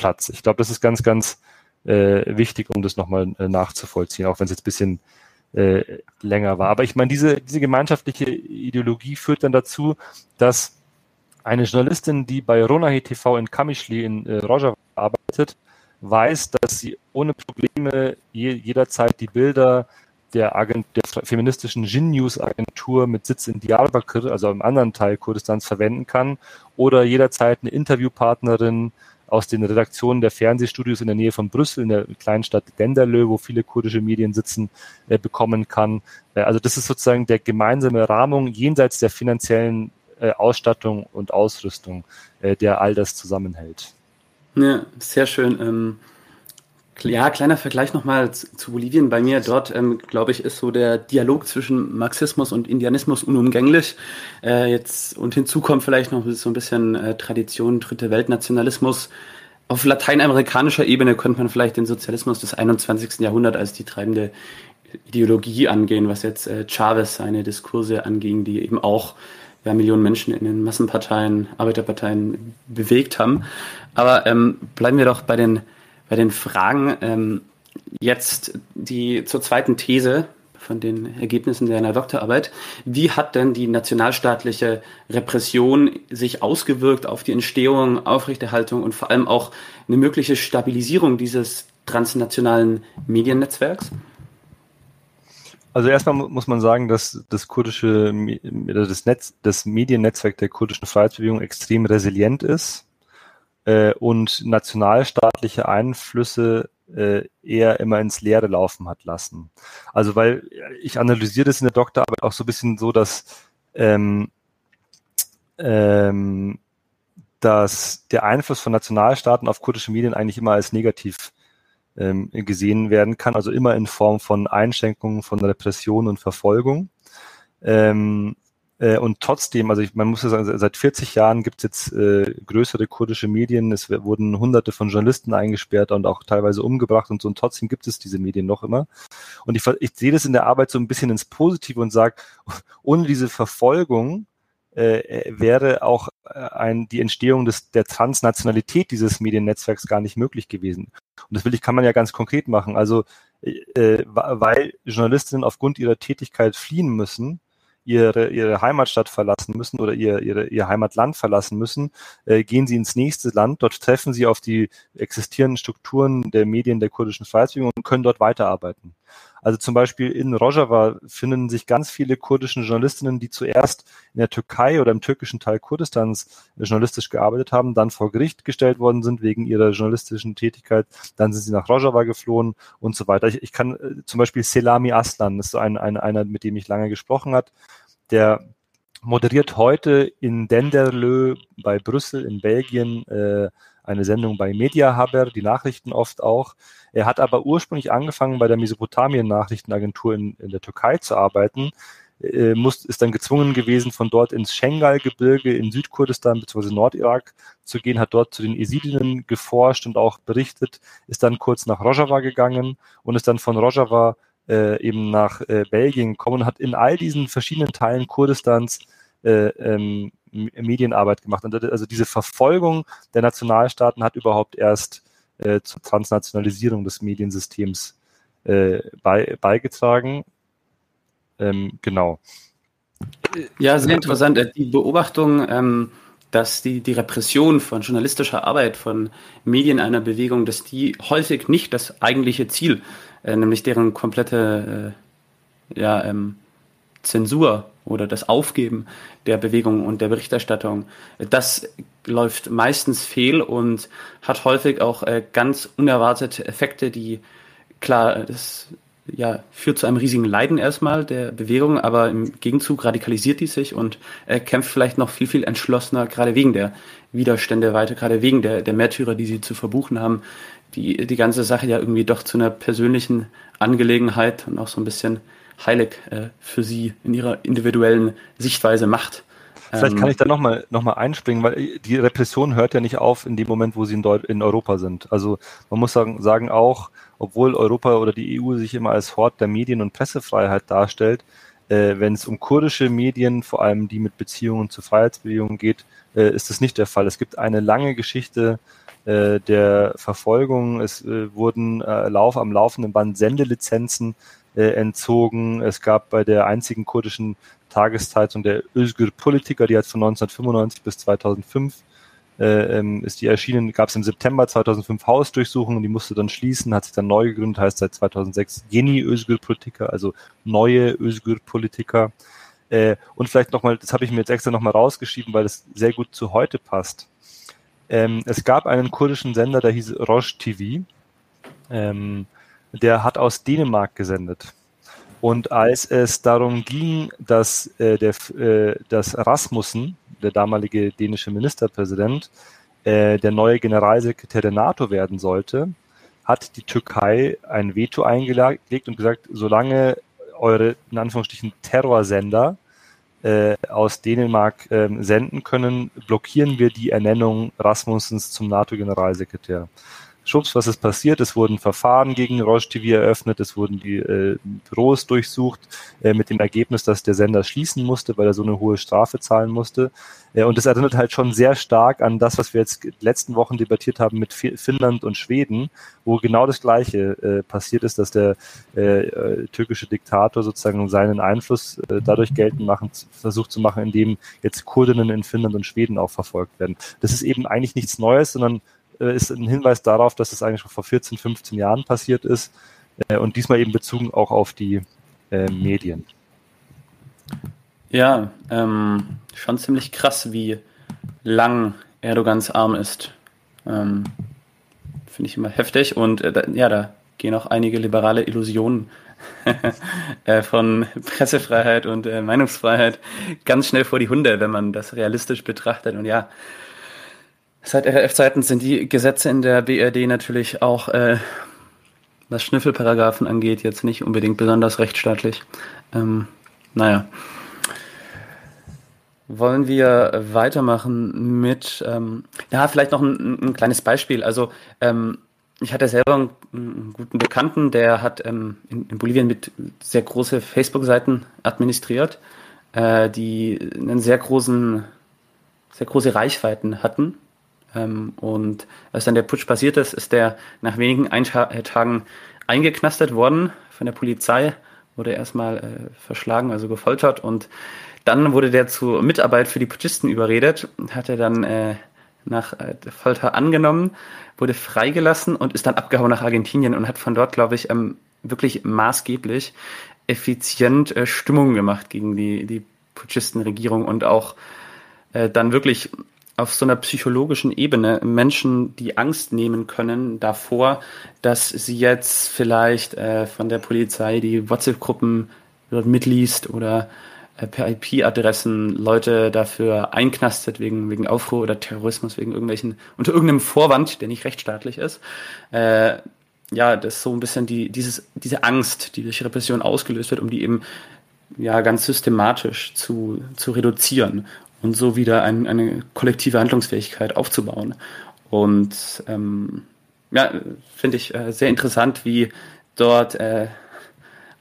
Platz. Ich glaube, das ist ganz, ganz äh, wichtig, um das nochmal äh, nachzuvollziehen, auch wenn es jetzt ein bisschen äh, länger war. Aber ich meine, diese, diese gemeinschaftliche Ideologie führt dann dazu, dass eine Journalistin, die bei Ronahi TV in Kamischli in äh, Rojava arbeitet, weiß, dass sie ohne Probleme je, jederzeit die Bilder der, Agent, der feministischen Jin News Agentur mit Sitz in Diyarbakir, also im anderen Teil Kurdistans, verwenden kann oder jederzeit eine Interviewpartnerin aus den Redaktionen der Fernsehstudios in der Nähe von Brüssel, in der kleinen Stadt Denderlö, wo viele kurdische Medien sitzen, äh, bekommen kann. Äh, also das ist sozusagen der gemeinsame Rahmung jenseits der finanziellen äh, Ausstattung und Ausrüstung, äh, der all das zusammenhält. Ja, sehr schön. Ähm ja, kleiner Vergleich nochmal zu Bolivien. Bei mir dort, ähm, glaube ich, ist so der Dialog zwischen Marxismus und Indianismus unumgänglich. Äh, jetzt und hinzu kommt vielleicht noch so ein bisschen äh, Tradition, dritte Weltnationalismus. Auf lateinamerikanischer Ebene könnte man vielleicht den Sozialismus des 21. Jahrhunderts als die treibende Ideologie angehen, was jetzt äh, Chavez seine Diskurse anging, die eben auch ja, Millionen Menschen in den Massenparteien, Arbeiterparteien bewegt haben. Aber ähm, bleiben wir doch bei den bei den Fragen ähm, jetzt die zur zweiten These von den Ergebnissen deiner Doktorarbeit. Wie hat denn die nationalstaatliche Repression sich ausgewirkt auf die Entstehung, Aufrechterhaltung und vor allem auch eine mögliche Stabilisierung dieses transnationalen Mediennetzwerks? Also erstmal muss man sagen, dass das kurdische, das Netz, das Mediennetzwerk der kurdischen Freiheitsbewegung extrem resilient ist äh, und nationalstaatliche Einflüsse äh, eher immer ins Leere laufen hat lassen. Also weil ich analysiere das in der Doktorarbeit auch so ein bisschen so, dass ähm, ähm, dass der Einfluss von Nationalstaaten auf kurdische Medien eigentlich immer als negativ ähm, gesehen werden kann, also immer in Form von Einschränkungen, von Repression und Verfolgung. Ähm, äh, und trotzdem, also ich, man muss ja sagen, seit 40 Jahren gibt es jetzt äh, größere kurdische Medien. Es wurden hunderte von Journalisten eingesperrt und auch teilweise umgebracht und so. Und trotzdem gibt es diese Medien noch immer. Und ich, ich sehe das in der Arbeit so ein bisschen ins Positive und sage, ohne diese Verfolgung äh, wäre auch äh, ein, die Entstehung des, der Transnationalität dieses Mediennetzwerks gar nicht möglich gewesen. Und das will ich, kann man ja ganz konkret machen. Also, äh, weil Journalistinnen aufgrund ihrer Tätigkeit fliehen müssen, ihre, ihre Heimatstadt verlassen müssen oder ihr, ihre, ihr Heimatland verlassen müssen, äh, gehen sie ins nächste Land. Dort treffen sie auf die existierenden Strukturen der Medien der kurdischen Freiheitsbewegung und können dort weiterarbeiten. Also zum Beispiel in Rojava finden sich ganz viele kurdische Journalistinnen, die zuerst in der Türkei oder im türkischen Teil Kurdistans journalistisch gearbeitet haben, dann vor Gericht gestellt worden sind wegen ihrer journalistischen Tätigkeit, dann sind sie nach Rojava geflohen und so weiter. Ich, ich kann äh, zum Beispiel Selami Aslan, das ist ein, ein, einer, mit dem ich lange gesprochen hat, der moderiert heute in Denderlö bei Brüssel in Belgien äh, eine Sendung bei Media Haber, die Nachrichten oft auch. Er hat aber ursprünglich angefangen, bei der Mesopotamien-Nachrichtenagentur in, in der Türkei zu arbeiten, äh, muss, ist dann gezwungen gewesen, von dort ins Schengal-Gebirge in Südkurdistan bzw. Nordirak zu gehen, hat dort zu den Esidinnen geforscht und auch berichtet, ist dann kurz nach Rojava gegangen und ist dann von Rojava äh, eben nach äh, Belgien gekommen und hat in all diesen verschiedenen Teilen Kurdistans äh, ähm, Medienarbeit gemacht. Und also diese Verfolgung der Nationalstaaten hat überhaupt erst äh, zur Transnationalisierung des Mediensystems äh, bei, beigetragen. Ähm, genau. Ja, sehr interessant. Äh, die Beobachtung, ähm, dass die, die Repression von journalistischer Arbeit, von Medien einer Bewegung, dass die häufig nicht das eigentliche Ziel, äh, nämlich deren komplette äh, ja, ähm, Zensur oder das Aufgeben der Bewegung und der Berichterstattung, das läuft meistens fehl und hat häufig auch äh, ganz unerwartete Effekte, die klar, das ja, führt zu einem riesigen Leiden erstmal der Bewegung, aber im Gegenzug radikalisiert die sich und er kämpft vielleicht noch viel, viel entschlossener, gerade wegen der Widerstände weiter, gerade wegen der, der Märtyrer, die sie zu verbuchen haben, die die ganze Sache ja irgendwie doch zu einer persönlichen Angelegenheit und auch so ein bisschen heilig äh, für sie in ihrer individuellen Sichtweise macht. Vielleicht kann ähm, ich da nochmal noch mal einspringen, weil die Repression hört ja nicht auf in dem Moment, wo sie in, Deut in Europa sind. Also man muss sagen, sagen auch, obwohl Europa oder die EU sich immer als Hort der Medien- und Pressefreiheit darstellt, äh, wenn es um kurdische Medien, vor allem die mit Beziehungen zu Freiheitsbewegungen geht, äh, ist das nicht der Fall. Es gibt eine lange Geschichte äh, der Verfolgung. Es äh, wurden äh, Lauf am laufenden Band Sendelizenzen äh, entzogen. Es gab bei der einzigen kurdischen Tageszeitung der Özgür Politiker, die hat von 1995 bis 2005 äh, ähm, ist die erschienen, gab es im September 2005 Hausdurchsuchungen, die musste dann schließen, hat sich dann neu gegründet, heißt seit 2006 Yeni Özgür Politiker, also neue Özgür Politiker. Äh, und vielleicht nochmal, das habe ich mir jetzt extra nochmal rausgeschrieben, weil es sehr gut zu heute passt. Ähm, es gab einen kurdischen Sender, der hieß Roche TV. Ähm, der hat aus Dänemark gesendet. Und als es darum ging, dass, äh, der, äh, dass Rasmussen, der damalige dänische Ministerpräsident, äh, der neue Generalsekretär der NATO werden sollte, hat die Türkei ein Veto eingelegt und gesagt, solange eure, in Anführungsstrichen, Terrorsender äh, aus Dänemark äh, senden können, blockieren wir die Ernennung Rasmussens zum NATO-Generalsekretär schubs, was ist passiert? Es wurden Verfahren gegen Roche TV eröffnet, es wurden die äh, Büros durchsucht, äh, mit dem Ergebnis, dass der Sender schließen musste, weil er so eine hohe Strafe zahlen musste. Äh, und das erinnert halt schon sehr stark an das, was wir jetzt letzten Wochen debattiert haben mit Finnland und Schweden, wo genau das Gleiche äh, passiert ist, dass der äh, äh, türkische Diktator sozusagen seinen Einfluss äh, dadurch geltend machen, versucht zu machen, indem jetzt Kurdinnen in Finnland und Schweden auch verfolgt werden. Das ist eben eigentlich nichts Neues, sondern ist ein Hinweis darauf, dass es eigentlich schon vor 14, 15 Jahren passiert ist äh, und diesmal eben bezogen auch auf die äh, Medien. Ja, ähm, schon ziemlich krass, wie lang Erdogans Arm ist. Ähm, Finde ich immer heftig und äh, ja, da gehen auch einige liberale Illusionen äh, von Pressefreiheit und äh, Meinungsfreiheit ganz schnell vor die Hunde, wenn man das realistisch betrachtet. Und ja, Seit RF-Zeiten sind die Gesetze in der BRD natürlich auch, äh, was Schnüffelparagraphen angeht, jetzt nicht unbedingt besonders rechtsstaatlich. Ähm, naja. Wollen wir weitermachen mit, ähm, ja, vielleicht noch ein, ein kleines Beispiel. Also, ähm, ich hatte selber einen, einen, guten Bekannten, der hat ähm, in, in, Bolivien mit sehr große Facebook-Seiten administriert, äh, die einen sehr großen, sehr große Reichweiten hatten ähm, und als dann der Putsch passiert ist, ist der nach wenigen Ein äh, Tagen eingeknastet worden von der Polizei, wurde erstmal äh, verschlagen, also gefoltert. Und dann wurde der zur Mitarbeit für die Putschisten überredet, hat er dann äh, nach äh, Folter angenommen, wurde freigelassen und ist dann abgehauen nach Argentinien und hat von dort, glaube ich, ähm, wirklich maßgeblich effizient äh, Stimmung gemacht gegen die, die Putschistenregierung und auch äh, dann wirklich auf so einer psychologischen Ebene Menschen die Angst nehmen können davor, dass sie jetzt vielleicht äh, von der Polizei die WhatsApp-Gruppen mitliest oder äh, per IP-Adressen Leute dafür einknastet wegen, wegen Aufruhr oder Terrorismus, wegen irgendwelchen, unter irgendeinem Vorwand, der nicht rechtsstaatlich ist. Äh, ja, das ist so ein bisschen die, dieses, diese Angst, die durch Repression ausgelöst wird, um die eben ja ganz systematisch zu, zu reduzieren und so wieder ein, eine kollektive Handlungsfähigkeit aufzubauen. Und ähm, ja, finde ich äh, sehr interessant, wie dort äh,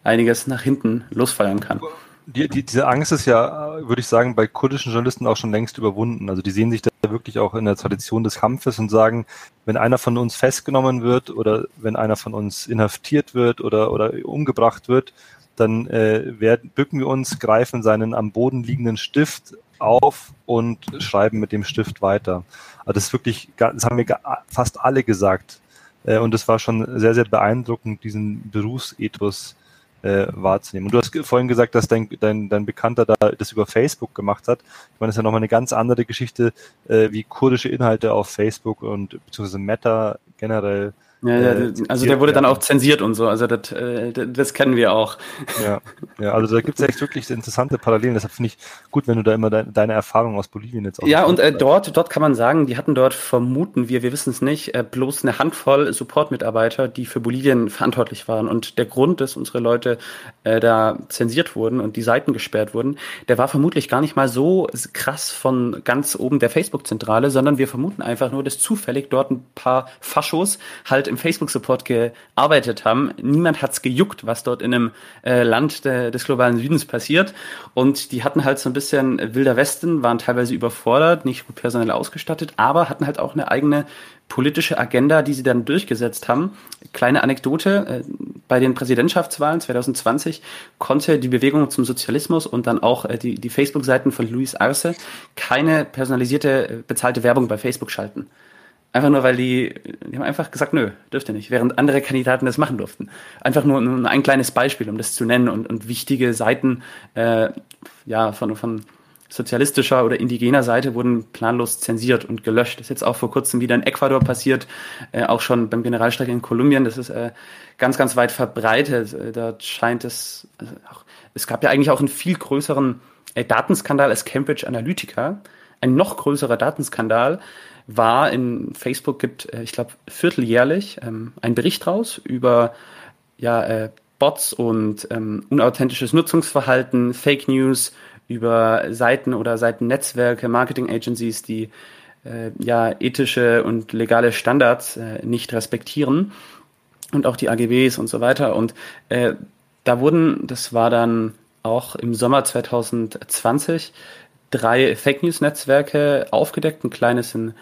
einiges nach hinten losfeuern kann. Die, die, diese Angst ist ja, würde ich sagen, bei kurdischen Journalisten auch schon längst überwunden. Also die sehen sich da wirklich auch in der Tradition des Kampfes und sagen, wenn einer von uns festgenommen wird oder wenn einer von uns inhaftiert wird oder, oder umgebracht wird, dann äh, werden, bücken wir uns, greifen seinen am Boden liegenden Stift auf und schreiben mit dem Stift weiter. Also das ist wirklich, das haben wir fast alle gesagt. Äh, und es war schon sehr, sehr beeindruckend, diesen Berufsethos äh, wahrzunehmen. Und du hast vorhin gesagt, dass dein, dein, dein Bekannter da das über Facebook gemacht hat. Ich meine, das ist ja nochmal eine ganz andere Geschichte, äh, wie kurdische Inhalte auf Facebook und beziehungsweise Meta generell Ja, äh, also der wurde dann auch zensiert und so, also das, äh, das kennen wir auch. Ja, ja also da gibt es echt wirklich interessante Parallelen. Deshalb finde ich gut, wenn du da immer de deine Erfahrung aus Bolivien jetzt auch. Ja, und äh, dort, dort kann man sagen, die hatten dort, vermuten wir, wir wissen es nicht, äh, bloß eine Handvoll Support-Mitarbeiter, die für Bolivien verantwortlich waren. Und der Grund, dass unsere Leute äh, da zensiert wurden und die Seiten gesperrt wurden, der war vermutlich gar nicht mal so krass von ganz oben der Facebook-Zentrale, sondern wir vermuten einfach nur, dass zufällig dort ein paar Faschos halt im Facebook-Support gearbeitet haben. Niemand hat's gejuckt, was dort in einem äh, Land de, des globalen Südens passiert. Und die hatten halt so ein bisschen wilder Westen, waren teilweise überfordert, nicht gut personell ausgestattet, aber hatten halt auch eine eigene politische Agenda, die sie dann durchgesetzt haben. Kleine Anekdote, äh, bei den Präsidentschaftswahlen 2020 konnte die Bewegung zum Sozialismus und dann auch äh, die, die Facebook-Seiten von Luis Arce keine personalisierte bezahlte Werbung bei Facebook schalten. Einfach nur, weil die, die haben einfach gesagt, nö, dürft ihr nicht, während andere Kandidaten das machen durften. Einfach nur ein kleines Beispiel, um das zu nennen und, und wichtige Seiten äh, ja, von, von sozialistischer oder indigener Seite wurden planlos zensiert und gelöscht. Das ist jetzt auch vor kurzem wieder in Ecuador passiert, äh, auch schon beim Generalstreik in Kolumbien. Das ist äh, ganz, ganz weit verbreitet. Äh, da scheint es, also auch, es gab ja eigentlich auch einen viel größeren äh, Datenskandal als Cambridge Analytica. Ein noch größerer Datenskandal, war in Facebook gibt, äh, ich glaube, vierteljährlich ähm, ein Bericht raus über ja, äh, Bots und ähm, unauthentisches Nutzungsverhalten, Fake News, über Seiten oder Seitennetzwerke, Marketing Agencies, die äh, ja ethische und legale Standards äh, nicht respektieren und auch die AGBs und so weiter. Und äh, da wurden, das war dann auch im Sommer 2020, drei Fake News Netzwerke aufgedeckt, ein kleines in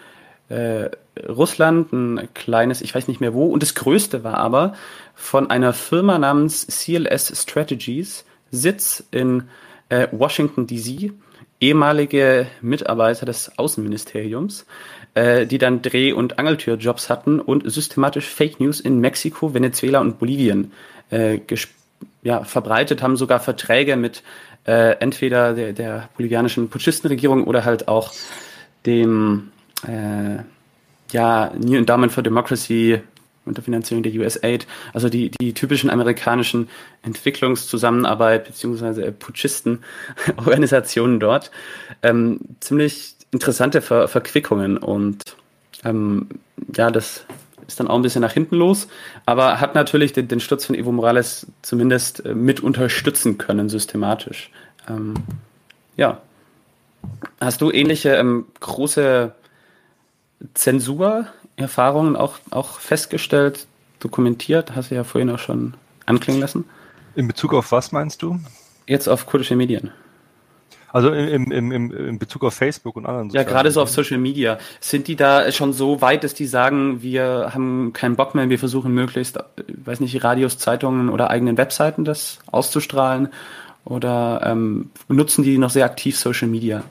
äh, Russland, ein kleines, ich weiß nicht mehr wo. Und das größte war aber von einer Firma namens CLS Strategies, Sitz in äh, Washington DC, ehemalige Mitarbeiter des Außenministeriums, äh, die dann Dreh- und Angeltürjobs hatten und systematisch Fake News in Mexiko, Venezuela und Bolivien äh, ja, verbreitet haben, sogar Verträge mit äh, entweder der, der bolivianischen Putschistenregierung oder halt auch dem äh, ja, New Endowment for Democracy unter Finanzierung der USAID, also die, die typischen amerikanischen Entwicklungszusammenarbeit beziehungsweise Putschisten-Organisationen dort. Ähm, ziemlich interessante Ver Verquickungen und ähm, ja, das ist dann auch ein bisschen nach hinten los, aber hat natürlich den, den Sturz von Evo Morales zumindest äh, mit unterstützen können, systematisch. Ähm, ja. Hast du ähnliche ähm, große Zensurerfahrungen auch, auch festgestellt, dokumentiert? Hast du ja vorhin auch schon anklingen lassen. In Bezug auf was meinst du? Jetzt auf kurdische Medien. Also im, im, im, im Bezug auf Facebook und anderen. Ja, gerade so auf Social Media. Sind die da schon so weit, dass die sagen, wir haben keinen Bock mehr, wir versuchen möglichst, weiß nicht, Radios, Zeitungen oder eigenen Webseiten das auszustrahlen? Oder ähm, nutzen die noch sehr aktiv Social Media?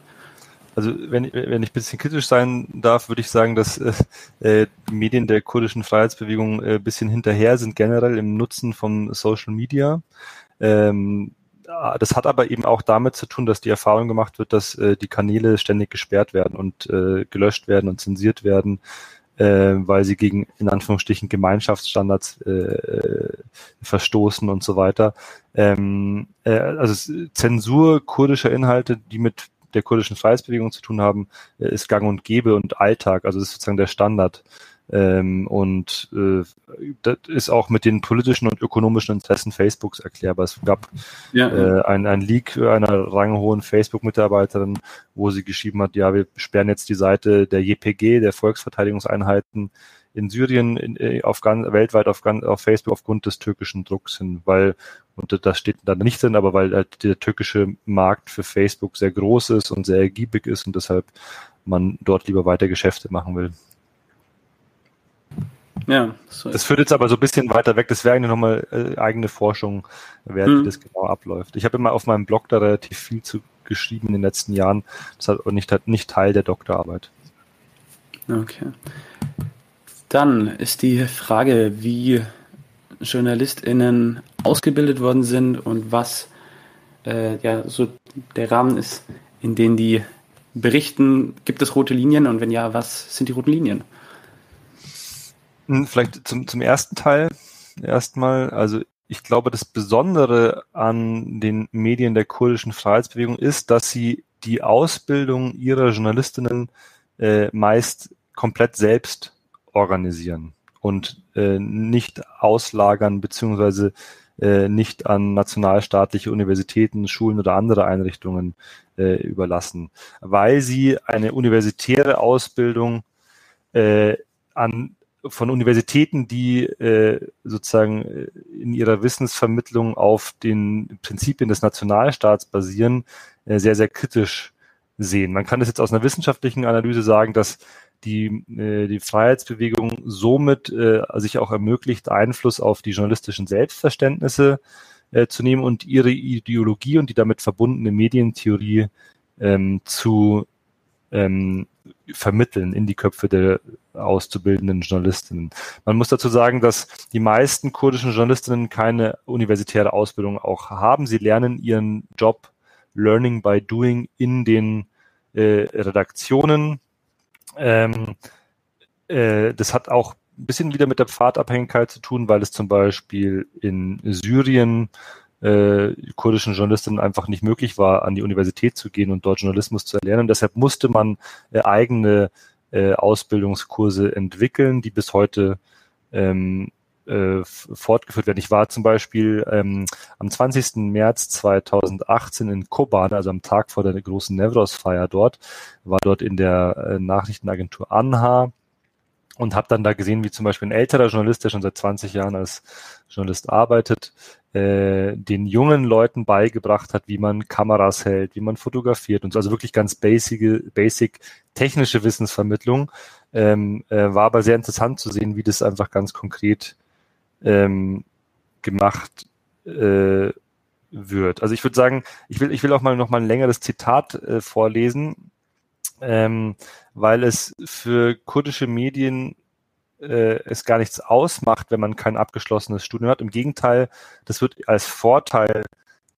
Also wenn, wenn ich ein bisschen kritisch sein darf, würde ich sagen, dass äh, die Medien der kurdischen Freiheitsbewegung äh, bisschen hinterher sind generell im Nutzen von Social Media. Ähm, das hat aber eben auch damit zu tun, dass die Erfahrung gemacht wird, dass äh, die Kanäle ständig gesperrt werden und äh, gelöscht werden und zensiert werden, äh, weil sie gegen in Anführungsstrichen Gemeinschaftsstandards äh, äh verstoßen und so weiter. Ähm, äh, also Zensur kurdischer Inhalte, die mit der kurdischen Freiheitsbewegung zu tun haben, äh, ist gang und gäbe und Alltag. Also das ist sozusagen der Standard. Ähm, und äh, das ist auch mit den politischen und ökonomischen Interessen Facebooks erklärbar. Es gab ja. äh, ein, ein Leak einer ranghohen Facebook-Mitarbeiterin, wo sie geschrieben hat, ja, wir sperren jetzt die Seite der JPG, der Volksverteidigungseinheiten, in Syrien in, äh, auf ganz, weltweit auf, ganz, auf Facebook aufgrund des türkischen Drucks hin, weil, und das steht da nicht drin, aber weil halt der türkische Markt für Facebook sehr groß ist und sehr ergiebig ist und deshalb man dort lieber weiter Geschäfte machen will. Ja, so das führt jetzt aber so ein bisschen weiter weg. Das wäre eigentlich nochmal äh, eigene Forschung wert, mhm. wie das genau abläuft. Ich habe immer auf meinem Blog da relativ viel zu geschrieben in den letzten Jahren. Das hat nicht, nicht Teil der Doktorarbeit. Okay. Dann ist die Frage, wie JournalistInnen ausgebildet worden sind und was äh, ja so der Rahmen ist, in dem die berichten. Gibt es rote Linien und wenn ja, was sind die roten Linien? Hm, vielleicht zum, zum ersten Teil erstmal. Also ich glaube, das Besondere an den Medien der kurdischen Freiheitsbewegung ist, dass sie die Ausbildung ihrer Journalistinnen äh, meist komplett selbst organisieren und äh, nicht auslagern beziehungsweise äh, nicht an nationalstaatliche Universitäten, Schulen oder andere Einrichtungen äh, überlassen, weil sie eine universitäre Ausbildung äh, an von Universitäten, die äh, sozusagen äh, in ihrer Wissensvermittlung auf den Prinzipien des Nationalstaats basieren, äh, sehr, sehr kritisch sehen. Man kann das jetzt aus einer wissenschaftlichen Analyse sagen, dass die, äh, die Freiheitsbewegung somit äh, sich auch ermöglicht, Einfluss auf die journalistischen Selbstverständnisse äh, zu nehmen und ihre Ideologie und die damit verbundene Medientheorie ähm, zu ähm, vermitteln in die Köpfe der auszubildenden Journalistinnen. Man muss dazu sagen, dass die meisten kurdischen Journalistinnen keine universitäre Ausbildung auch haben. Sie lernen ihren Job Learning by Doing in den äh, Redaktionen. Ähm, äh, das hat auch ein bisschen wieder mit der Pfadabhängigkeit zu tun, weil es zum Beispiel in Syrien äh, kurdischen Journalistinnen einfach nicht möglich war, an die Universität zu gehen und dort Journalismus zu erlernen. deshalb musste man äh, eigene äh, Ausbildungskurse entwickeln, die bis heute ähm, äh, fortgeführt werden. Ich war zum Beispiel ähm, am 20. März 2018 in Koban, also am Tag vor der großen Nevros-Feier dort, war dort in der äh, Nachrichtenagentur ANHA und habe dann da gesehen, wie zum Beispiel ein älterer Journalist, der schon seit 20 Jahren als Journalist arbeitet, äh, den jungen Leuten beigebracht hat, wie man Kameras hält, wie man fotografiert und so. Also wirklich ganz basic, basic technische Wissensvermittlung. Ähm, äh, war aber sehr interessant zu sehen, wie das einfach ganz konkret ähm, gemacht äh, wird. Also ich würde sagen, ich will, ich will auch mal noch mal ein längeres Zitat äh, vorlesen, ähm, weil es für kurdische Medien äh, es gar nichts ausmacht, wenn man kein abgeschlossenes Studium hat. Im Gegenteil, das wird als Vorteil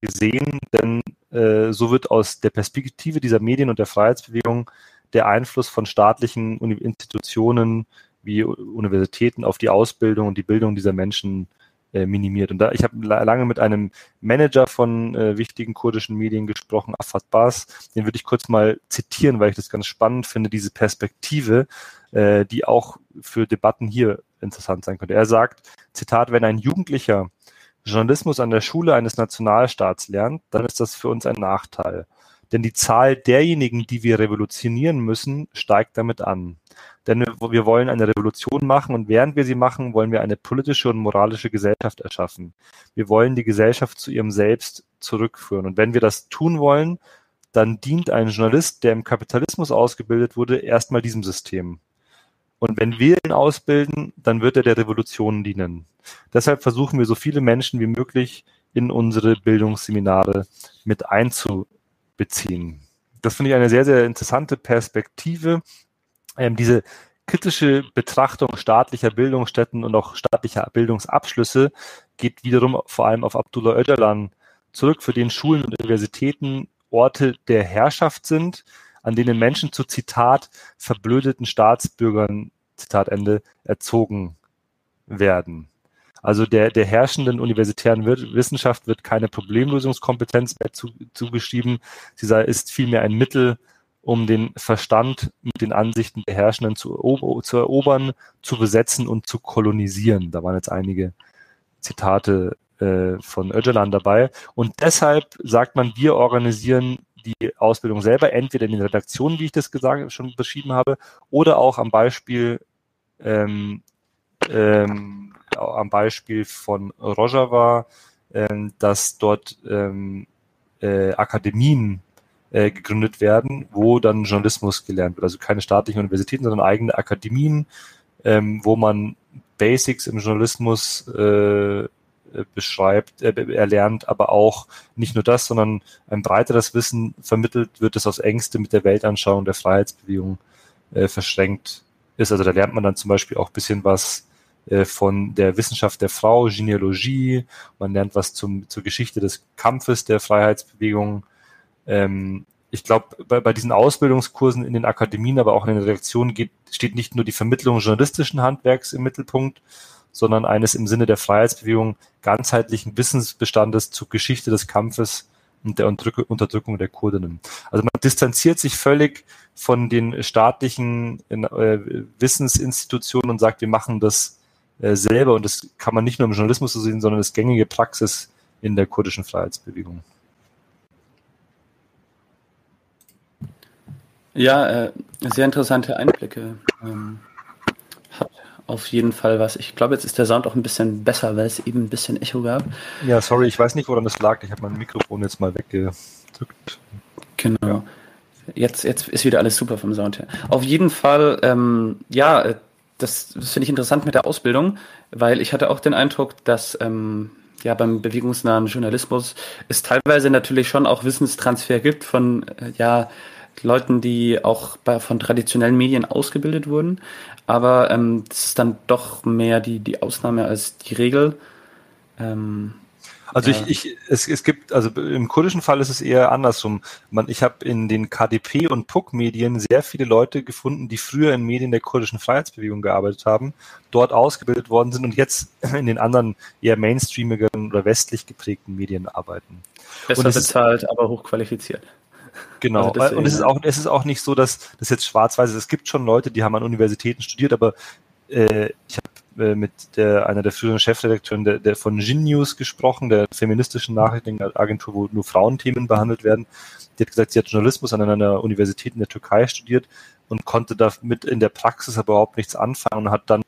gesehen, denn äh, so wird aus der Perspektive dieser Medien und der Freiheitsbewegung der Einfluss von staatlichen Institutionen wie Universitäten auf die Ausbildung und die Bildung dieser Menschen äh, minimiert. Und da, ich habe lange mit einem Manager von äh, wichtigen kurdischen Medien gesprochen, Afat Bas, den würde ich kurz mal zitieren, weil ich das ganz spannend finde, diese Perspektive, äh, die auch für Debatten hier interessant sein könnte. Er sagt, Zitat, wenn ein Jugendlicher Journalismus an der Schule eines Nationalstaats lernt, dann ist das für uns ein Nachteil. Denn die Zahl derjenigen, die wir revolutionieren müssen, steigt damit an. Denn wir wollen eine Revolution machen und während wir sie machen, wollen wir eine politische und moralische Gesellschaft erschaffen. Wir wollen die Gesellschaft zu ihrem Selbst zurückführen. Und wenn wir das tun wollen, dann dient ein Journalist, der im Kapitalismus ausgebildet wurde, erstmal diesem System. Und wenn wir ihn ausbilden, dann wird er der Revolution dienen. Deshalb versuchen wir so viele Menschen wie möglich in unsere Bildungsseminare mit einzubeziehen. Das finde ich eine sehr, sehr interessante Perspektive, ähm, diese kritische Betrachtung staatlicher Bildungsstätten und auch staatlicher Bildungsabschlüsse geht wiederum vor allem auf Abdullah Öcalan zurück, für den Schulen und Universitäten Orte der Herrschaft sind, an denen Menschen zu Zitat verblödeten Staatsbürgern, Zitat Ende, erzogen werden. Also der, der herrschenden universitären Wissenschaft wird keine Problemlösungskompetenz mehr zu, zugeschrieben. Sie sei, ist vielmehr ein Mittel, um den Verstand mit den Ansichten der Herrschenden zu, zu erobern, zu besetzen und zu kolonisieren. Da waren jetzt einige Zitate äh, von Öcalan dabei. Und deshalb sagt man, wir organisieren die Ausbildung selber, entweder in den Redaktionen, wie ich das gesagt, schon beschrieben habe, oder auch am Beispiel ähm, ähm, am Beispiel von Rojava, ähm, dass dort ähm, äh, Akademien äh, gegründet werden, wo dann Journalismus gelernt wird. Also keine staatlichen Universitäten, sondern eigene Akademien, ähm, wo man Basics im Journalismus äh, beschreibt, äh, erlernt, aber auch nicht nur das, sondern ein breiteres Wissen vermittelt wird, das aus Ängste mit der Weltanschauung der Freiheitsbewegung äh, verschränkt ist. Also da lernt man dann zum Beispiel auch bisschen was äh, von der Wissenschaft der Frau, Genealogie, man lernt was zum, zur Geschichte des Kampfes der Freiheitsbewegung, ähm, ich glaube, bei, bei diesen Ausbildungskursen in den Akademien, aber auch in den Redaktionen geht, steht nicht nur die Vermittlung journalistischen Handwerks im Mittelpunkt, sondern eines im Sinne der Freiheitsbewegung ganzheitlichen Wissensbestandes zur Geschichte des Kampfes und der Unterdrückung der Kurdinnen. Also man distanziert sich völlig von den staatlichen äh, Wissensinstitutionen und sagt, wir machen das äh, selber und das kann man nicht nur im Journalismus so sehen, sondern das gängige Praxis in der kurdischen Freiheitsbewegung. Ja, äh, sehr interessante Einblicke. Ähm, hat auf jeden Fall was. Ich glaube, jetzt ist der Sound auch ein bisschen besser, weil es eben ein bisschen Echo gab. Ja, sorry, ich weiß nicht, woran das lag. Ich habe mein Mikrofon jetzt mal weggedrückt. Genau. Ja. Jetzt, jetzt ist wieder alles super vom Sound her. Auf jeden Fall, ähm, ja, äh, das, das finde ich interessant mit der Ausbildung, weil ich hatte auch den Eindruck, dass ähm, ja beim bewegungsnahen Journalismus es teilweise natürlich schon auch Wissenstransfer gibt von äh, ja Leuten, die auch bei, von traditionellen Medien ausgebildet wurden. Aber ähm, das ist dann doch mehr die, die Ausnahme als die Regel. Ähm, also ich, ich es, es gibt, also im kurdischen Fall ist es eher andersrum. Man, ich habe in den KDP und PUC-Medien sehr viele Leute gefunden, die früher in Medien der kurdischen Freiheitsbewegung gearbeitet haben, dort ausgebildet worden sind und jetzt in den anderen eher mainstreamigeren oder westlich geprägten Medien arbeiten. Besser bezahlt, ist, aber hochqualifiziert. Genau. Also und es ist auch, es ist auch nicht so, dass das jetzt schwarz-weiß ist. Es gibt schon Leute, die haben an Universitäten studiert, aber äh, ich habe äh, mit der, einer der früheren Chefredakteuren der, der von Gin News gesprochen, der feministischen Nachrichtenagentur, wo nur Frauenthemen behandelt werden. Die hat gesagt, sie hat Journalismus an einer Universität in der Türkei studiert und konnte damit in der Praxis aber überhaupt nichts anfangen und hat dann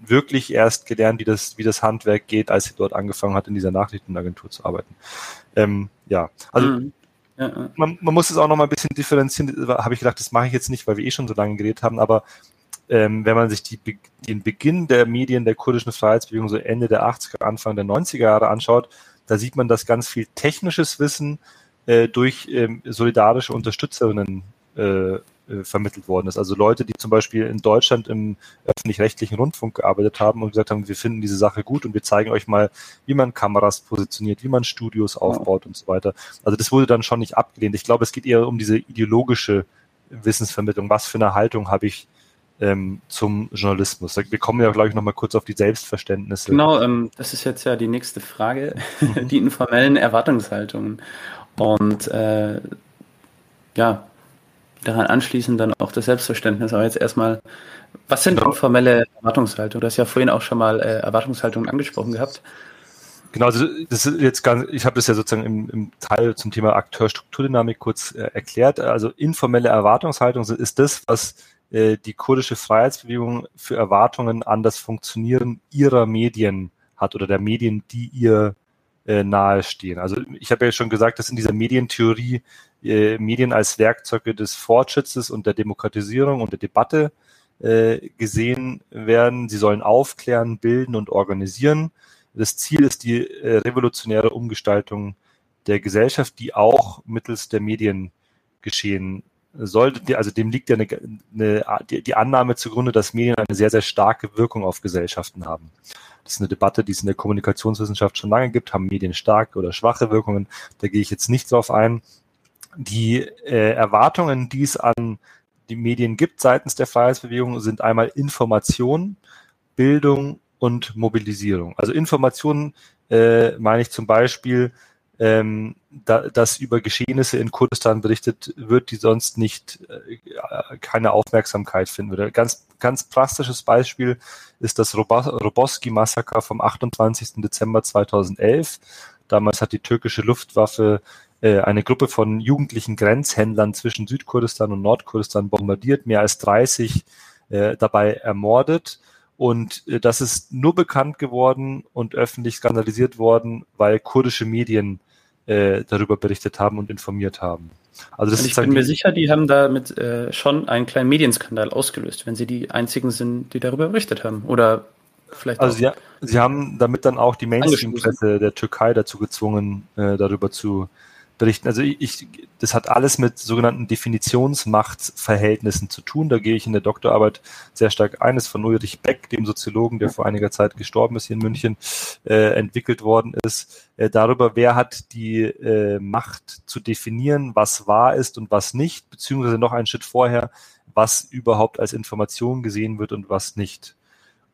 wirklich erst gelernt, wie das, wie das Handwerk geht, als sie dort angefangen hat, in dieser Nachrichtenagentur zu arbeiten. Ähm, ja, also mhm. Ja, Man, man, muss es auch noch mal ein bisschen differenzieren, habe ich gedacht, das mache ich jetzt nicht, weil wir eh schon so lange geredet haben, aber ähm, wenn man sich die, den Beginn der Medien der kurdischen Freiheitsbewegung so Ende der 80er, Anfang der 90er Jahre anschaut, da sieht man, dass ganz viel technisches Wissen äh, durch ähm, solidarische Unterstützerinnen äh, äh, vermittelt worden ist. Also Leute, die zum Beispiel in Deutschland im öffentlich-rechtlichen Rundfunk gearbeitet haben und gesagt haben, wir finden diese Sache gut und wir zeigen euch mal, wie man Kameras positioniert, wie man Studios aufbaut ja. und so weiter. Also das wurde dann schon nicht abgelehnt. Ich glaube, es geht eher um diese ideologische Wissensvermittlung. Was für eine Haltung habe ich ähm, zum Journalismus? Wir kommen ja, glaube ich, nochmal kurz auf die Selbstverständnisse. Genau, ähm, das ist jetzt ja die nächste Frage, mhm. die informellen Erwartungshaltungen. Und äh, ja, daran anschließend dann auch das Selbstverständnis. Aber jetzt erstmal, was sind genau. formelle Erwartungshaltungen? Du hast ja vorhin auch schon mal äh, Erwartungshaltungen angesprochen gehabt. Genau, also das ist jetzt ganz, ich habe das ja sozusagen im, im Teil zum Thema Akteurstrukturdynamik kurz äh, erklärt. Also informelle Erwartungshaltung ist das, was äh, die kurdische Freiheitsbewegung für Erwartungen an das Funktionieren ihrer Medien hat oder der Medien, die ihr äh, nahestehen. Also ich habe ja schon gesagt, dass in dieser Medientheorie äh, Medien als Werkzeuge des Fortschrittes und der Demokratisierung und der Debatte äh, gesehen werden. Sie sollen aufklären, bilden und organisieren. Das Ziel ist die äh, revolutionäre Umgestaltung der Gesellschaft, die auch mittels der Medien geschehen sollte. Also dem liegt ja eine, eine, die Annahme zugrunde, dass Medien eine sehr, sehr starke Wirkung auf Gesellschaften haben. Das ist eine Debatte, die es in der Kommunikationswissenschaft schon lange gibt. Haben Medien starke oder schwache Wirkungen? Da gehe ich jetzt nicht drauf ein die äh, Erwartungen, die es an die Medien gibt seitens der Freiheitsbewegung, sind einmal Information, Bildung und Mobilisierung. Also Information äh, meine ich zum Beispiel, ähm, da, dass über Geschehnisse in Kurdistan berichtet wird, die sonst nicht äh, keine Aufmerksamkeit finden würde. Ganz, ganz plastisches Beispiel ist das Roboski-Massaker vom 28. Dezember 2011. Damals hat die türkische Luftwaffe äh, eine Gruppe von jugendlichen Grenzhändlern zwischen Südkurdistan und Nordkurdistan bombardiert, mehr als 30 äh, dabei ermordet. Und äh, das ist nur bekannt geworden und öffentlich skandalisiert worden, weil kurdische Medien äh, darüber berichtet haben und informiert haben. Also das ich bin mir sicher, die haben damit äh, schon einen kleinen Medienskandal ausgelöst, wenn sie die einzigen sind, die darüber berichtet haben. Oder vielleicht Also sie, sie, haben damit dann auch die Mainstream-Presse der Türkei dazu gezwungen, äh, darüber zu berichten. Also ich, ich das hat alles mit sogenannten Definitionsmachtsverhältnissen zu tun. Da gehe ich in der Doktorarbeit sehr stark ein. Das ist von Ulrich Beck, dem Soziologen, der vor einiger Zeit gestorben ist hier in München, äh, entwickelt worden ist. Äh, darüber, wer hat die äh, Macht zu definieren, was wahr ist und was nicht, beziehungsweise noch einen Schritt vorher, was überhaupt als Information gesehen wird und was nicht.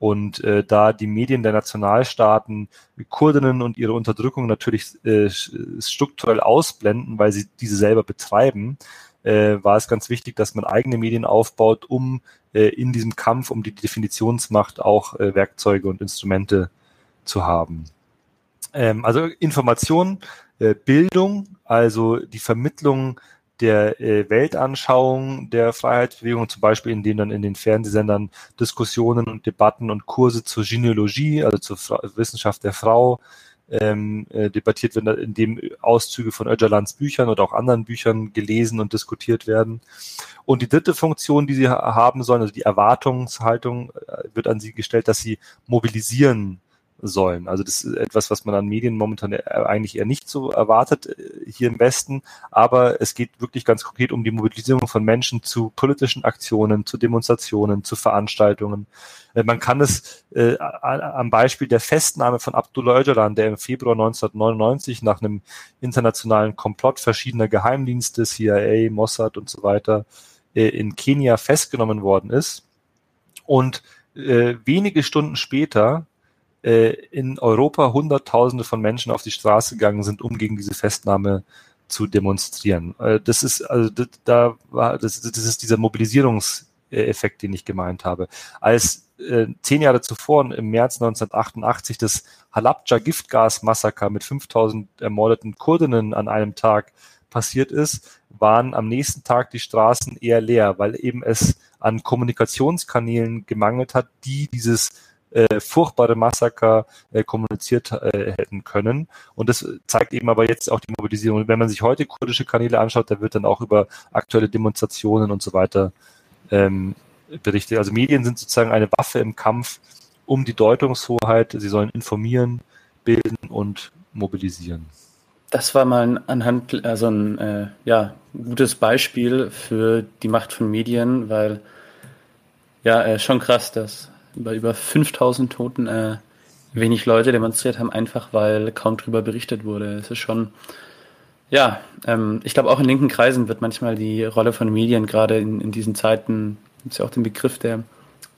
Und äh, da die Medien der Nationalstaaten Kurdinnen und ihre Unterdrückung natürlich äh, strukturell ausblenden, weil sie diese selber betreiben, äh, war es ganz wichtig, dass man eigene Medien aufbaut, um äh, in diesem Kampf um die Definitionsmacht auch äh, Werkzeuge und Instrumente zu haben. Ähm, also Information, äh, Bildung, also die Vermittlung der äh, Weltanschauung der Freiheitsbewegung, zum Beispiel indem dann in den Fernsehsendern Diskussionen und Debatten und Kurse zur Genealogie, also zur Fra Wissenschaft der Frau, ähm, äh, debattiert werden, in dem Auszüge von Öcalans Büchern oder auch anderen Büchern gelesen und diskutiert werden. Und die dritte Funktion, die sie ha haben sollen, also die Erwartungshaltung, äh, wird an sie gestellt, dass sie mobilisieren sollen. Also das ist etwas, was man an Medien momentan eigentlich eher nicht so erwartet äh, hier im Westen. Aber es geht wirklich ganz konkret um die Mobilisierung von Menschen zu politischen Aktionen, zu Demonstrationen, zu Veranstaltungen. Äh, man kann es äh, am Beispiel der Festnahme von Abdullah Öcalan, der im Februar 1999 nach einem internationalen Komplott verschiedener Geheimdienste, CIA, Mossad und so weiter, äh, in Kenia festgenommen worden ist. Und äh, wenige Stunden später äh, in Europa Hunderttausende von Menschen auf die Straße gegangen sind, um gegen diese Festnahme zu demonstrieren. Äh, das ist also das, da war das, das ist dieser Mobilisierungseffekt, den ich gemeint habe. Als äh, zehn Jahre zuvor im März 1988 das Halabja Giftgasmassaker mit 5000 ermordeten Kurdinnen an einem Tag passiert ist, waren am nächsten Tag die Straßen eher leer, weil eben es an Kommunikationskanälen gemangelt hat, die dieses äh, furchtbare Massaker äh, kommuniziert äh, hätten können. Und das zeigt eben aber jetzt auch die Mobilisierung. Wenn man sich heute kurdische Kanäle anschaut, da wird dann auch über aktuelle Demonstrationen und so weiter ähm, berichtet. Also Medien sind sozusagen eine Waffe im Kampf um die Deutungshoheit. Sie sollen informieren, bilden und mobilisieren. Das war mal anhand, also ein äh, ja, gutes Beispiel für die Macht von Medien, weil ja, äh, schon krass, dass bei über 5000 Toten äh, wenig Leute demonstriert haben, einfach weil kaum drüber berichtet wurde. Es ist schon, ja, ähm, ich glaube auch in linken Kreisen wird manchmal die Rolle von Medien gerade in, in diesen Zeiten, gibt es ja auch den Begriff der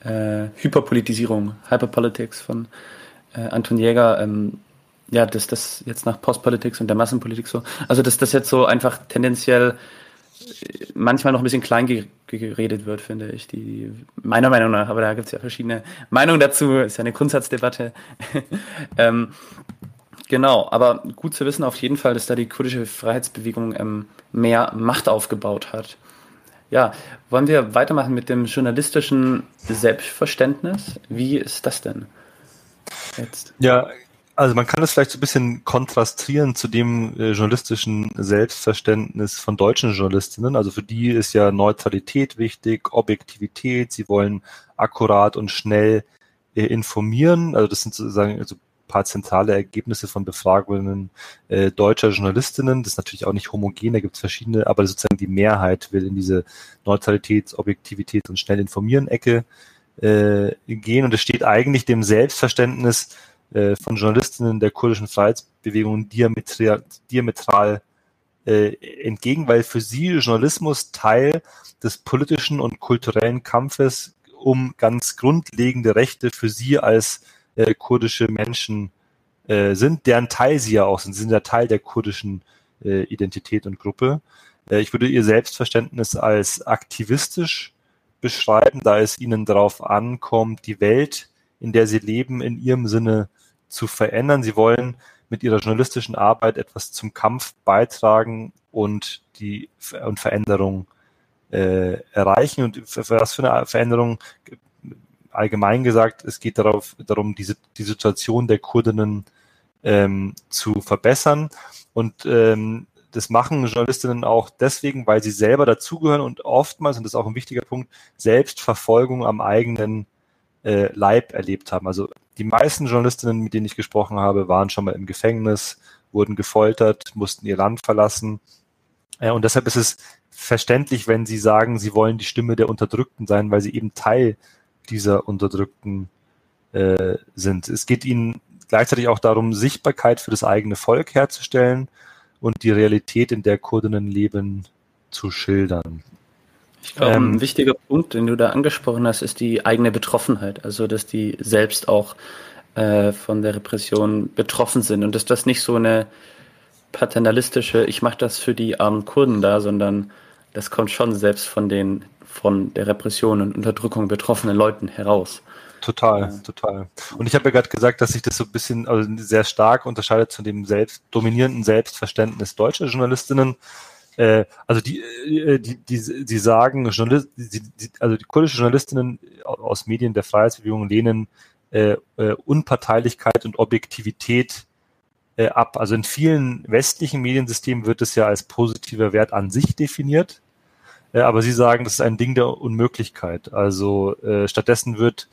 äh, Hyperpolitisierung, Hyperpolitics von äh, Anton Jäger, ähm, ja, dass das jetzt nach Postpolitics und der Massenpolitik so, also dass das jetzt so einfach tendenziell manchmal noch ein bisschen klein geredet wird, finde ich. Die, meiner Meinung nach, aber da gibt es ja verschiedene Meinungen dazu, ist ja eine Grundsatzdebatte. ähm, genau, aber gut zu wissen auf jeden Fall, dass da die kurdische Freiheitsbewegung ähm, mehr Macht aufgebaut hat. Ja, wollen wir weitermachen mit dem journalistischen Selbstverständnis? Wie ist das denn? Jetzt? Ja, also man kann es vielleicht so ein bisschen kontrastieren zu dem äh, journalistischen Selbstverständnis von deutschen Journalistinnen. Also für die ist ja Neutralität wichtig, Objektivität, sie wollen akkurat und schnell äh, informieren. Also das sind sozusagen also paar zentrale Ergebnisse von Befragungen äh, deutscher Journalistinnen. Das ist natürlich auch nicht homogen, da gibt es verschiedene, aber sozusagen die Mehrheit will in diese Neutralität, Objektivität und schnell informieren Ecke äh, gehen. Und es steht eigentlich dem Selbstverständnis äh, von Journalistinnen der kurdischen Freiheitsbewegung diametral, diametral äh, entgegen, weil für sie Journalismus Teil des politischen und kulturellen Kampfes um ganz grundlegende Rechte für sie als äh, kurdische Menschen äh, sind, deren Teil sie ja auch sind. Sie sind ja Teil der kurdischen äh, Identität und Gruppe. Äh, ich würde ihr Selbstverständnis als aktivistisch beschreiben, da es ihnen darauf ankommt, die Welt, in der sie leben, in ihrem Sinne zu verändern. Sie wollen mit ihrer journalistischen Arbeit etwas zum Kampf beitragen und die und Veränderung äh, erreichen. Und für, was für eine Veränderung? Allgemein gesagt, es geht darauf, darum, diese, die Situation der Kurdinnen ähm, zu verbessern. Und ähm, das machen Journalistinnen auch deswegen, weil sie selber dazugehören und oftmals, und das ist auch ein wichtiger Punkt, Selbstverfolgung am eigenen äh, Leib erlebt haben. Also die meisten Journalistinnen, mit denen ich gesprochen habe, waren schon mal im Gefängnis, wurden gefoltert, mussten ihr Land verlassen, Äh, und deshalb ist es verständlich, wenn Sie sagen, Sie wollen die Stimme der Unterdrückten sein, weil Sie eben Teil dieser Unterdrückten äh, sind. Es geht Ihnen gleichzeitig auch darum, Sichtbarkeit für das eigene Volk herzustellen und die Realität, in der Kurdinnen leben, zu schildern. Ich glaube, ähm, ein wichtiger Punkt, den du da angesprochen hast, ist die eigene Betroffenheit. Also, dass die selbst auch äh, von der Repression betroffen sind und dass das nicht so eine paternalistische, ich mache das für die armen Kurden da, sondern das kommt schon selbst von den von der Repression und Unterdrückung betroffenen Leuten heraus. Total, ja. total. Und ich habe ja gerade gesagt, dass sich das so ein bisschen also sehr stark unterscheidet zu dem selbst dominierenden Selbstverständnis deutscher Journalistinnen. Äh, also die, äh, die, die, die sagen, Journalist, die, die, also die kurdische Journalistinnen aus Medien der Freiheitsbewegung lehnen äh, äh, Unparteilichkeit und Objektivität äh, ab. Also in vielen westlichen Mediensystemen wird es ja als positiver Wert an sich definiert. Äh, aber Sie sagen, das ist ein Ding der Unmöglichkeit. Also äh, stattdessen wird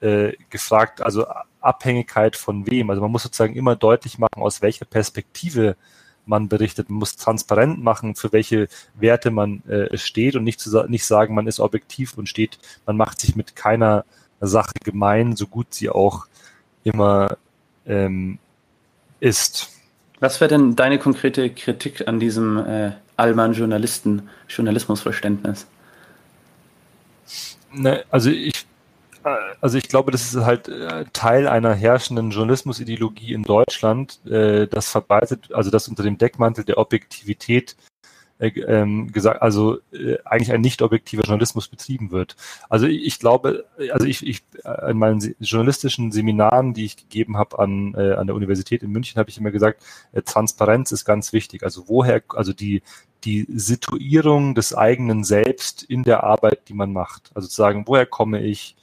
äh, gefragt, also Abhängigkeit von wem. Also man muss sozusagen immer deutlich machen, aus welcher Perspektive man berichtet. Man muss transparent machen, für welche Werte man äh, steht und nicht, zu, nicht sagen, man ist objektiv und steht, man macht sich mit keiner Sache gemein, so gut sie auch immer ähm, ist. Was wäre denn deine konkrete Kritik an diesem äh, allgemeinen Journalisten, Journalismusverständnis? Ne, also ich also ich glaube, das ist halt äh, Teil einer herrschenden Journalismusideologie in Deutschland, äh, das verbreitet, also das unter dem Deckmantel der Objektivität äh, ähm, gesagt, also eigentlich ein nicht objektiver Journalismus betrieben wird. Also ich, glaube, also ich, ich in meinen journalistischen Seminaren, die ich gegeben habe an, an der Universität in München, habe ich immer gesagt, Transparenz ist ganz wichtig. Also woher, also die die Situierung des eigenen Selbst in der Arbeit, die man macht. Also zu sagen, woher komme ich?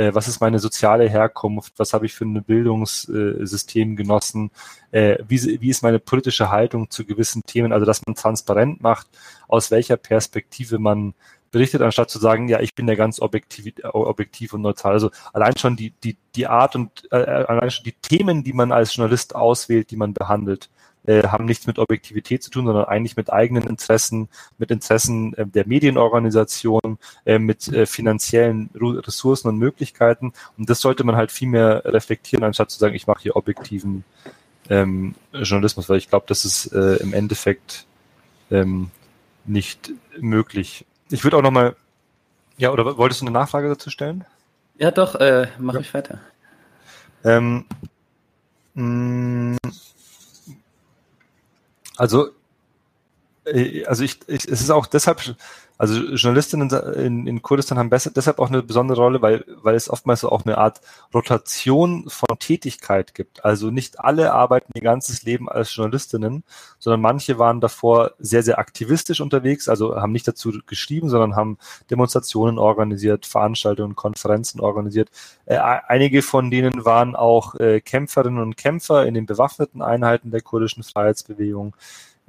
Äh, was ist meine soziale Herkunft, was habe ich für ein Bildungssystem genossen, äh, wie, wie ist meine politische Haltung zu gewissen Themen, also dass man transparent macht, aus welcher Perspektive man berichtet, anstatt zu sagen, ja, ich bin ja ganz objektiv, objektiv und neutral. Also allein schon die, die, die Art und äh, allein schon die Themen, die man als Journalist auswählt, die man behandelt, äh, haben nichts mit Objektivität zu tun, sondern eigentlich mit eigenen Interessen, mit Interessen äh, der Medienorganisation, äh, mit äh, finanziellen Ressourcen und Möglichkeiten. Und das sollte man halt viel mehr reflektieren, anstatt zu sagen, ich mache hier objektiven ähm, Journalismus, weil ich glaube, das ist äh, im Endeffekt ähm, nicht möglich. Ich würde auch nochmal, ja, oder wolltest du eine Nachfrage dazu stellen? Ja, doch, äh, mache ja. ich weiter. Ähm, mh, also, äh, also ich, ich, es ist auch deshalb, also Journalistinnen in, in Kurdistan haben besser, deshalb auch eine besondere Rolle, weil, weil es oftmals auch eine Art Rotation von Tätigkeit gibt. Also nicht alle arbeiten ihr ganzes Leben als Journalistinnen, sondern manche waren davor sehr, sehr aktivistisch unterwegs, also haben nicht dazu geschrieben, sondern haben Demonstrationen organisiert, Veranstaltungen, Konferenzen organisiert. Äh, einige von denen waren auch äh, Kämpferinnen und Kämpfer in den bewaffneten Einheiten der kurdischen Freiheitsbewegung.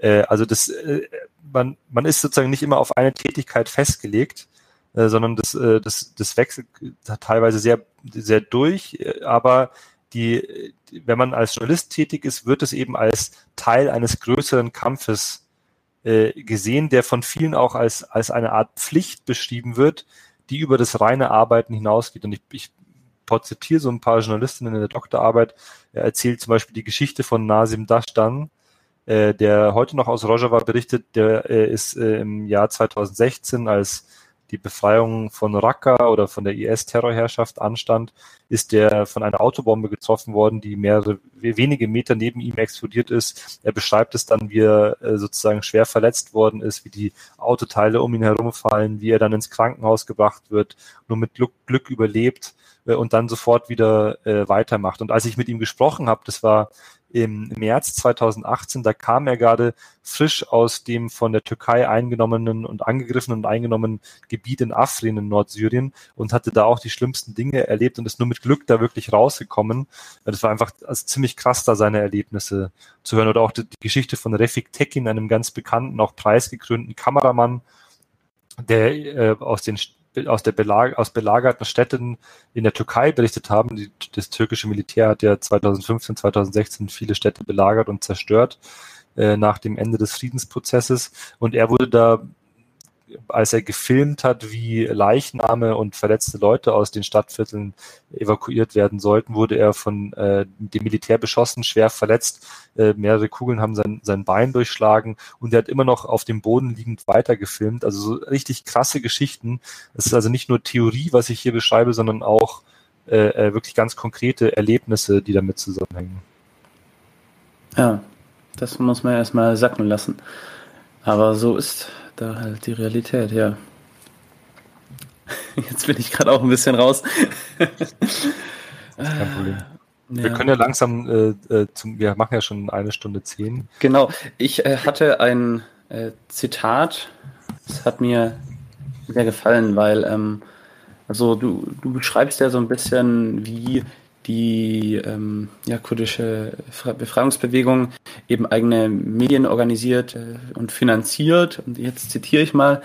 Äh, also das, äh, man, man ist sozusagen nicht immer auf eine Tätigkeit festgelegt, äh, sondern das, äh, das, das wechselt teilweise sehr, sehr durch, aber die, wenn man als Journalist tätig ist, wird es eben als Teil eines größeren Kampfes äh, gesehen, der von vielen auch als, als eine Art Pflicht beschrieben wird, die über das reine Arbeiten hinausgeht. Und ich, ich porträtiere so ein paar Journalistinnen in der Doktorarbeit. Er erzählt zum Beispiel die Geschichte von Nasim Dashtan, äh, der heute noch aus Rojava berichtet, der äh, ist äh, im Jahr 2016, als die Befreiung von Raqqa oder von der IS-Terrorherrschaft anstand, ist der von einer Autobombe getroffen worden, die mehrere wenige Meter neben ihm explodiert ist. Er beschreibt es dann, wie er äh, sozusagen schwer verletzt worden ist, wie die Autoteile um ihn herumfallen, wie er dann ins Krankenhaus gebracht wird, nur mit Glück, Glück überlebt äh, und dann sofort wieder äh, weitermacht. Und als ich mit ihm gesprochen habe, das war im März 2018, da kam er gerade frisch aus dem von der Türkei eingenommenen und angegriffenen und eingenommenen Gebiet in Afrin in Nordsyrien und hatte da auch die schlimmsten Dinge erlebt und ist nur mit Glück da wirklich rausgekommen. Das war einfach also ziemlich krass, da seine Erlebnisse zu hören. Oder auch die, die Geschichte von Refik Tekin, einem ganz bekannten, auch preisgekrönten Kameramann, der äh, aus den aus der Belag aus belagerten Städten in der Türkei berichtet haben. Die, das türkische Militär hat ja 2015, 2016 viele Städte belagert und zerstört. äh, nach dem Ende des Friedensprozesses. Und er wurde da als er gefilmt hat, wie Leichname und verletzte Leute aus den Stadtvierteln evakuiert werden sollten, wurde er von äh, dem Militär beschossen, schwer verletzt. Äh, mehrere Kugeln haben sein, sein Bein durchschlagen und er hat immer noch auf dem Boden liegend weiter gefilmt. Also so richtig krasse Geschichten. Es ist also nicht nur Theorie, was ich hier beschreibe, sondern auch äh, äh wirklich ganz konkrete Erlebnisse, die damit zusammenhängen. Ja, das muss man erstmal sacken lassen. Aber so ist da halt die Realität, ja. Jetzt bin ich gerade auch ein bisschen raus. kein Problem. Ja. Wir können ja langsam, äh, äh, zum, wir machen ja schon eine Stunde zehn. Genau, ich äh, hatte ein äh, Zitat, das hat mir sehr gefallen, weil, ähm, also du, du beschreibst ja so ein bisschen, wie die ähm, ja, kurdische Befreiungsbewegung eben eigene Medien organisiert äh, und finanziert. Und jetzt zitiere ich mal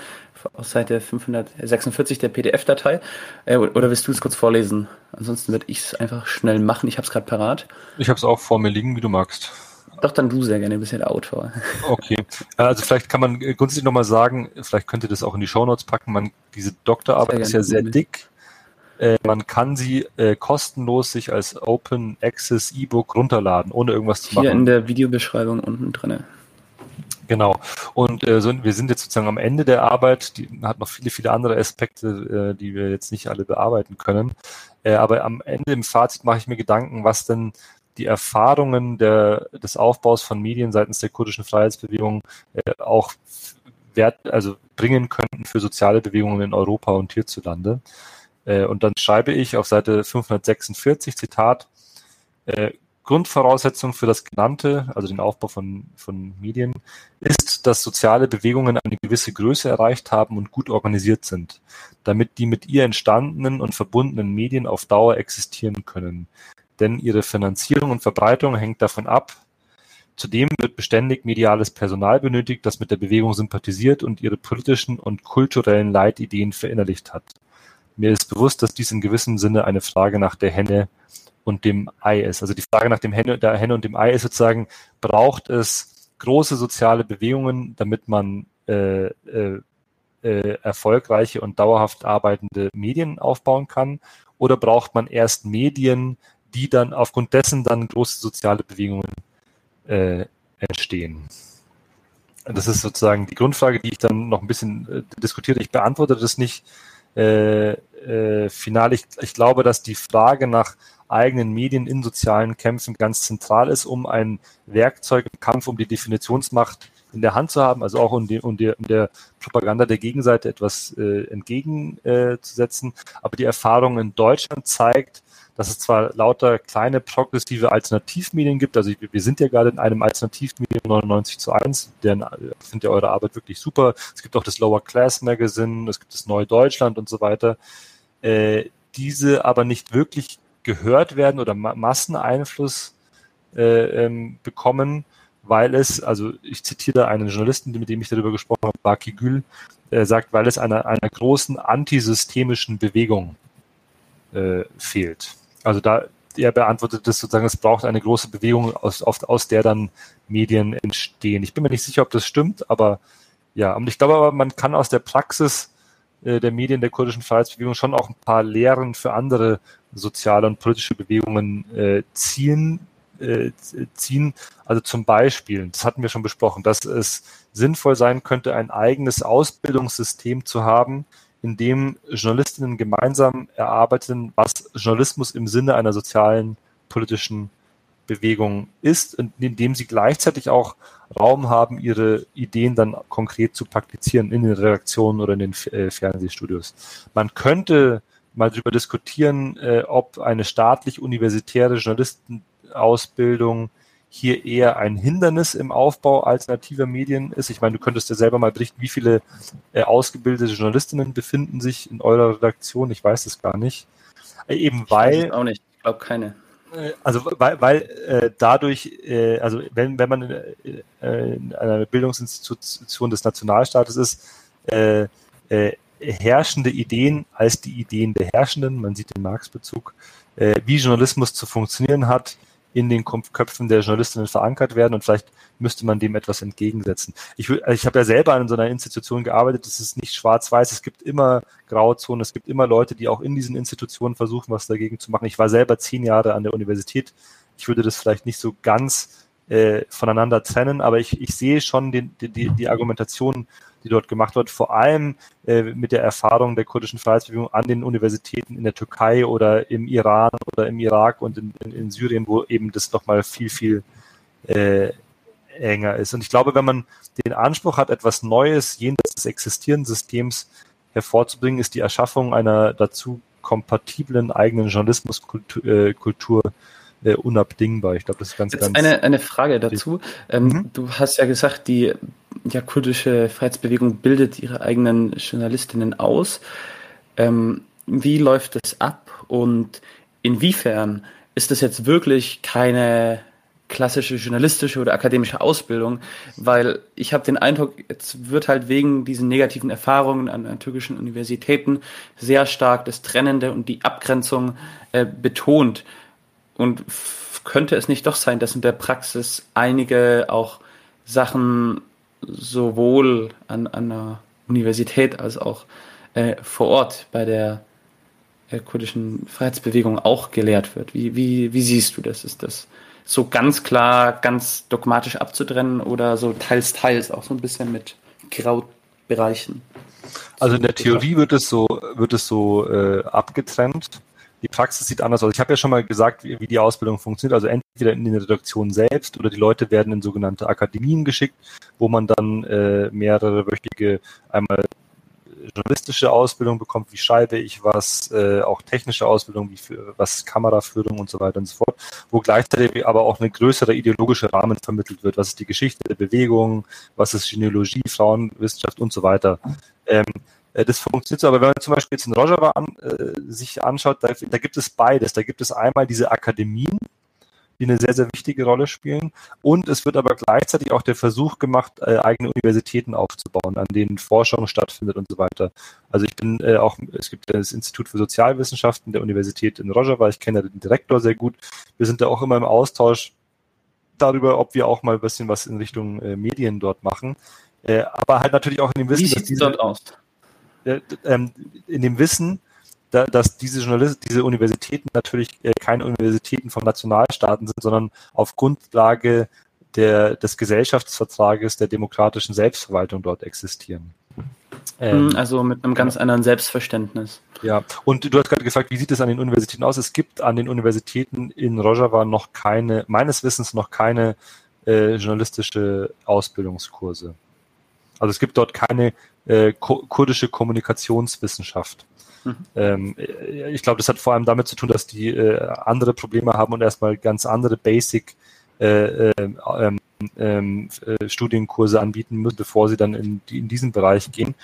aus Seite 546 der PDF-Datei. Äh, oder willst du es kurz vorlesen? Ansonsten würde ich es einfach schnell machen. Ich habe es gerade parat. Ich habe es auch vor mir liegen, wie du magst. Doch, dann du sehr gerne, du bist ja der Autor. Okay. Also vielleicht kann man grundsätzlich nochmal sagen, vielleicht könnt ihr das auch in die Shownotes packen, man, diese Doktorarbeit ist ja sehr dick äh, man kann sie äh, kostenlos sich als Open Access E-Book runterladen, ohne irgendwas zu machen. Hier in der Videobeschreibung unten drin. Genau. Und äh, so, wir sind jetzt sozusagen am Ende der Arbeit. Die hat noch viele, viele andere Aspekte, äh, die wir jetzt nicht alle bearbeiten können. Äh, aber am Ende im Fazit mache ich mir Gedanken, was denn die Erfahrungen der, des Aufbaus von Medien seitens der kurdischen Freiheitsbewegung äh, auch wert, also bringen könnten für soziale Bewegungen in Europa und hierzulande. Äh, und dann schreibe ich auf Seite 546, Zitat, äh, Grundvoraussetzung für das Genannte, also den Aufbau von, von Medien, ist, dass soziale Bewegungen eine gewisse Größe erreicht haben und gut organisiert sind, damit die mit ihr entstandenen und verbundenen Medien auf Dauer existieren können. Denn ihre Finanzierung und Verbreitung hängt davon ab. Zudem wird beständig mediales Personal benötigt, das mit der Bewegung sympathisiert und ihre politischen und kulturellen Leitideen verinnerlicht hat. Mir ist bewusst, dass dies in gewissem Sinne eine Frage nach der Henne und dem Ei ist. Also die Frage nach dem Henne, der Henne und dem Ei ist sozusagen, braucht es große soziale Bewegungen, damit man äh, äh, äh, erfolgreiche und dauerhaft arbeitende Medien aufbauen kann? Oder braucht man erst Medien, die dann aufgrund dessen dann große soziale Bewegungen äh, entstehen? Das ist sozusagen die Grundfrage, die ich dann noch ein bisschen äh, diskutiere. Ich beantworte das nicht äh, äh, final. Ich, ich glaube, dass die Frage nach eigenen Medien in sozialen Kämpfen ganz zentral ist, um ein Werkzeug im Kampf um die Definitionsmacht in der Hand zu haben, also auch um, die, um, die, um der Propaganda der Gegenseite etwas äh, entgegenzusetzen. Äh, Aber die Erfahrung in Deutschland zeigt, dass es zwar lauter kleine progressive Alternativmedien gibt, also wir sind ja gerade in einem Alternativmedium 99 zu 1, deren finde ja eure Arbeit wirklich super. Es gibt auch das Lower Class Magazine, es gibt das Neue Deutschland und so weiter. Äh, diese aber nicht wirklich gehört werden oder Ma Masseneinfluss äh, ähm, bekommen, weil es, also ich zitiere einen Journalisten, mit dem ich darüber gesprochen habe, Baki Gül, äh, sagt, weil es einer, einer großen antisystemischen Bewegung äh, fehlt. Also da, er beantwortet das sozusagen, es braucht eine große Bewegung, aus, aus der dann Medien entstehen. Ich bin mir nicht sicher, ob das stimmt, aber ja, und ich glaube aber, man kann aus der Praxis äh, der Medien der kurdischen Freiheitsbewegung schon auch ein paar Lehren für andere soziale und politische Bewegungen äh, ziehen, äh, ziehen. Also zum Beispiel, das hatten wir schon besprochen, dass es sinnvoll sein könnte, ein eigenes Ausbildungssystem zu haben, in dem Journalistinnen gemeinsam erarbeiten, was Journalismus im Sinne einer sozialen politischen Bewegung ist, indem sie gleichzeitig auch Raum haben, ihre Ideen dann konkret zu praktizieren in den Redaktionen oder in den äh, Fernsehstudios. Man könnte mal darüber diskutieren, äh, ob eine staatlich-universitäre Journalistenausbildung hier eher ein Hindernis im Aufbau alternativer Medien ist. Ich meine, du könntest ja selber mal berichten, wie viele äh, ausgebildete Journalistinnen befinden sich in eurer Redaktion. Ich weiß es gar nicht. Äh, eben weil. auch nicht. Ich glaube keine. Äh, also weil, weil äh, dadurch, äh, also wenn, wenn man in, in einer Bildungsinstitution des Nationalstaates ist, herrschende Ideen als die Ideen der Herrschenden, man sieht den Marx-Bezug, wie Journalismus zu funktionieren hat, in den Köpfen der Journalistinnen verankert werden und vielleicht müsste man dem etwas entgegensetzen. Ich, ich habe ja selber in so einer Institution gearbeitet, es ist nicht schwarz-weiß, es gibt immer Grauzonen, es gibt immer Leute, die auch in diesen Institutionen versuchen, was dagegen zu machen. Ich war selber zehn Jahre an der Universität. Ich würde das vielleicht nicht so ganz äh, voneinander trennen, aber ich, ich sehe schon die, die, die Argumentation, die dort gemacht wird, vor allem äh, mit der Erfahrung der kurdischen Freiheitsbewegung an den Universitäten in der Türkei oder im Iran oder im Irak und in, in, in Syrien, wo eben das nochmal viel, viel äh, enger ist. Und ich glaube, wenn man den Anspruch hat, etwas Neues jenseits des existierenden Systems hervorzubringen, ist die Erschaffung einer dazu kompatiblen eigenen Journalismuskultur äh, äh, unabdingbar. Ich glaube, das ist ganz, Jetzt ganz. Eine, eine Frage dazu. Ähm, mhm. Du hast ja gesagt, die ja, kurdische Freiheitsbewegung bildet ihre eigenen Journalistinnen aus. Ähm, wie läuft das ab und inwiefern ist das jetzt wirklich keine klassische journalistische oder akademische Ausbildung, weil ich habe den Eindruck, jetzt wird halt wegen diesen negativen Erfahrungen an, an türkischen Universitäten sehr stark das Trennende und die Abgrenzung äh, betont. Und könnte es nicht doch sein, dass in der Praxis einige auch Sachen sowohl an, der Universität als auch äh, vor Ort bei der äh, kurdischen Freiheitsbewegung auch gelehrt wird? Wie, wie, wie siehst du das? Ist das so ganz klar, ganz dogmatisch abzutrennen oder so teils, teils auch so ein bisschen mit Graubereichen? Also in der Theorie wird es so, wird es so äh, abgetrennt die Praxis sieht anders aus. Ich habe ja schon mal gesagt, wie, wie, die Ausbildung funktioniert. Also entweder in den Redaktionen selbst oder die Leute werden in sogenannte Akademien geschickt, wo man dann äh, mehrere wöchige einmal journalistische Ausbildung bekommt, wie schreibe ich was, äh, auch technische Ausbildung, wie für, was Kameraführung und so weiter und so fort, wo gleichzeitig aber auch eine größere ideologische Rahmen vermittelt wird. Was ist die Geschichte der Bewegung, was ist Genealogie, Frauenwissenschaft und so weiter. Ähm, äh, das funktioniert so, aber wenn man zum Beispiel jetzt in Rojava an, äh, sich anschaut, da, da gibt es beides. Da gibt es einmal diese Akademien, die eine sehr, sehr wichtige Rolle spielen. Und es wird aber gleichzeitig auch der Versuch gemacht, äh, eigene Universitäten aufzubauen, an denen Forschung stattfindet und so weiter. Also ich bin äh, auch, es gibt das Institut für Sozialwissenschaften der Universität in Rojava, ich kenne den Direktor sehr gut. Wir sind da auch immer im Austausch darüber, ob wir auch mal ein bisschen was in Richtung äh, Medien dort machen. Äh, aber halt natürlich auch in dem Wissen, Wie sieht es dort aus? Äh, ähm, in dem Wissen, da, dass diese Journalisten, diese Universitäten natürlich äh, keine Universitäten von Nationalstaaten sind, sondern auf Grundlage der, des Gesellschaftsvertrages der demokratischen Selbstverwaltung dort existieren. Ähm, hm, also mit einem ganz anderen Selbstverständnis. Ja, und du hast gerade gefragt, wie sieht es an den Universitäten aus? Es gibt an den Universitäten in Rojava noch keine, meines Wissens noch keine äh, journalistische Ausbildungskurse. Also es gibt dort keine äh, kurdische Kommunikationswissenschaft. Mhm. Ähm, äh, ich glaube, das hat vor allem damit zu tun, dass die äh, andere Probleme haben und erstmal ganz andere Basic äh, ähm, ähm, äh, Studienkurse anbieten müssen, bevor sie dann in, die, in diesen Bereich gehen.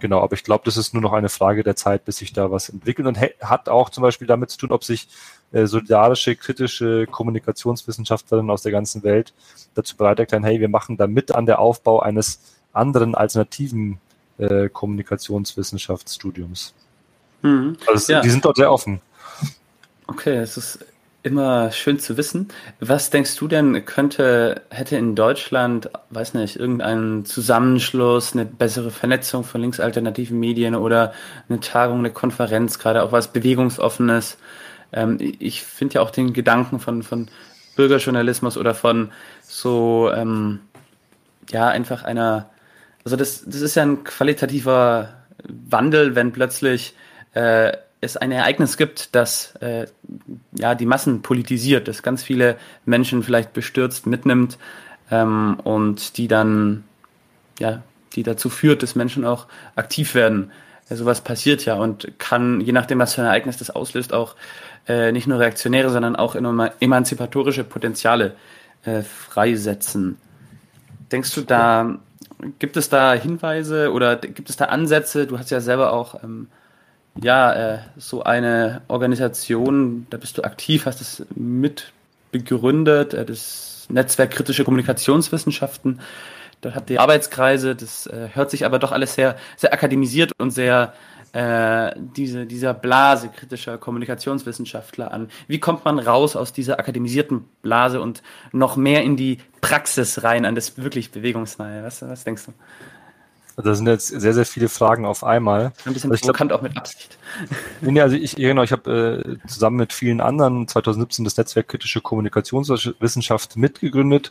Genau, aber ich glaube, das ist nur noch eine Frage der Zeit, bis sich da was entwickelt und hat auch zum Beispiel damit zu tun, ob sich äh, solidarische, kritische Kommunikationswissenschaftlerinnen aus der ganzen Welt dazu bereit erklären, hey, wir machen da mit an der Aufbau eines anderen alternativen äh, Kommunikationswissenschaftsstudiums. Mhm. Also ja. die sind dort sehr offen. Okay, es ist immer schön zu wissen. Was denkst du denn, könnte, hätte in Deutschland, weiß nicht, irgendein Zusammenschluss, eine bessere Vernetzung von linksalternativen Medien oder eine Tagung, eine Konferenz, gerade auch was Bewegungsoffenes? Ähm, ich finde ja auch den Gedanken von, von Bürgerjournalismus oder von so, ähm, ja, einfach einer also das, das ist ja ein qualitativer Wandel, wenn plötzlich äh, es ein Ereignis gibt, das äh, ja die Massen politisiert, das ganz viele Menschen vielleicht bestürzt mitnimmt ähm, und die dann ja die dazu führt, dass Menschen auch aktiv werden. Ja, sowas passiert ja und kann, je nachdem, was für ein Ereignis das auslöst, auch äh, nicht nur reaktionäre, sondern auch emanzipatorische Potenziale äh, freisetzen. Denkst du, da Gibt es da Hinweise oder gibt es da Ansätze? Du hast ja selber auch ähm, ja, äh, so eine Organisation, da bist du aktiv, hast es mit begründet, äh, das Netzwerk Kritische Kommunikationswissenschaften. Dort habt ihr Arbeitskreise, das äh, hört sich aber doch alles sehr, sehr akademisiert und sehr äh, diese, dieser Blase kritischer Kommunikationswissenschaftler an? Wie kommt man raus aus dieser akademisierten Blase und noch mehr in die Praxis rein, an das wirklich Bewegungsnahe? Was, was denkst du? Das sind jetzt sehr, sehr viele Fragen auf einmal. Ein bisschen also provokant auch mit Absicht. Nee, also ich, genau, ich habe äh, zusammen mit vielen anderen 2017 das Netzwerk Kritische Kommunikationswissenschaft mitgegründet,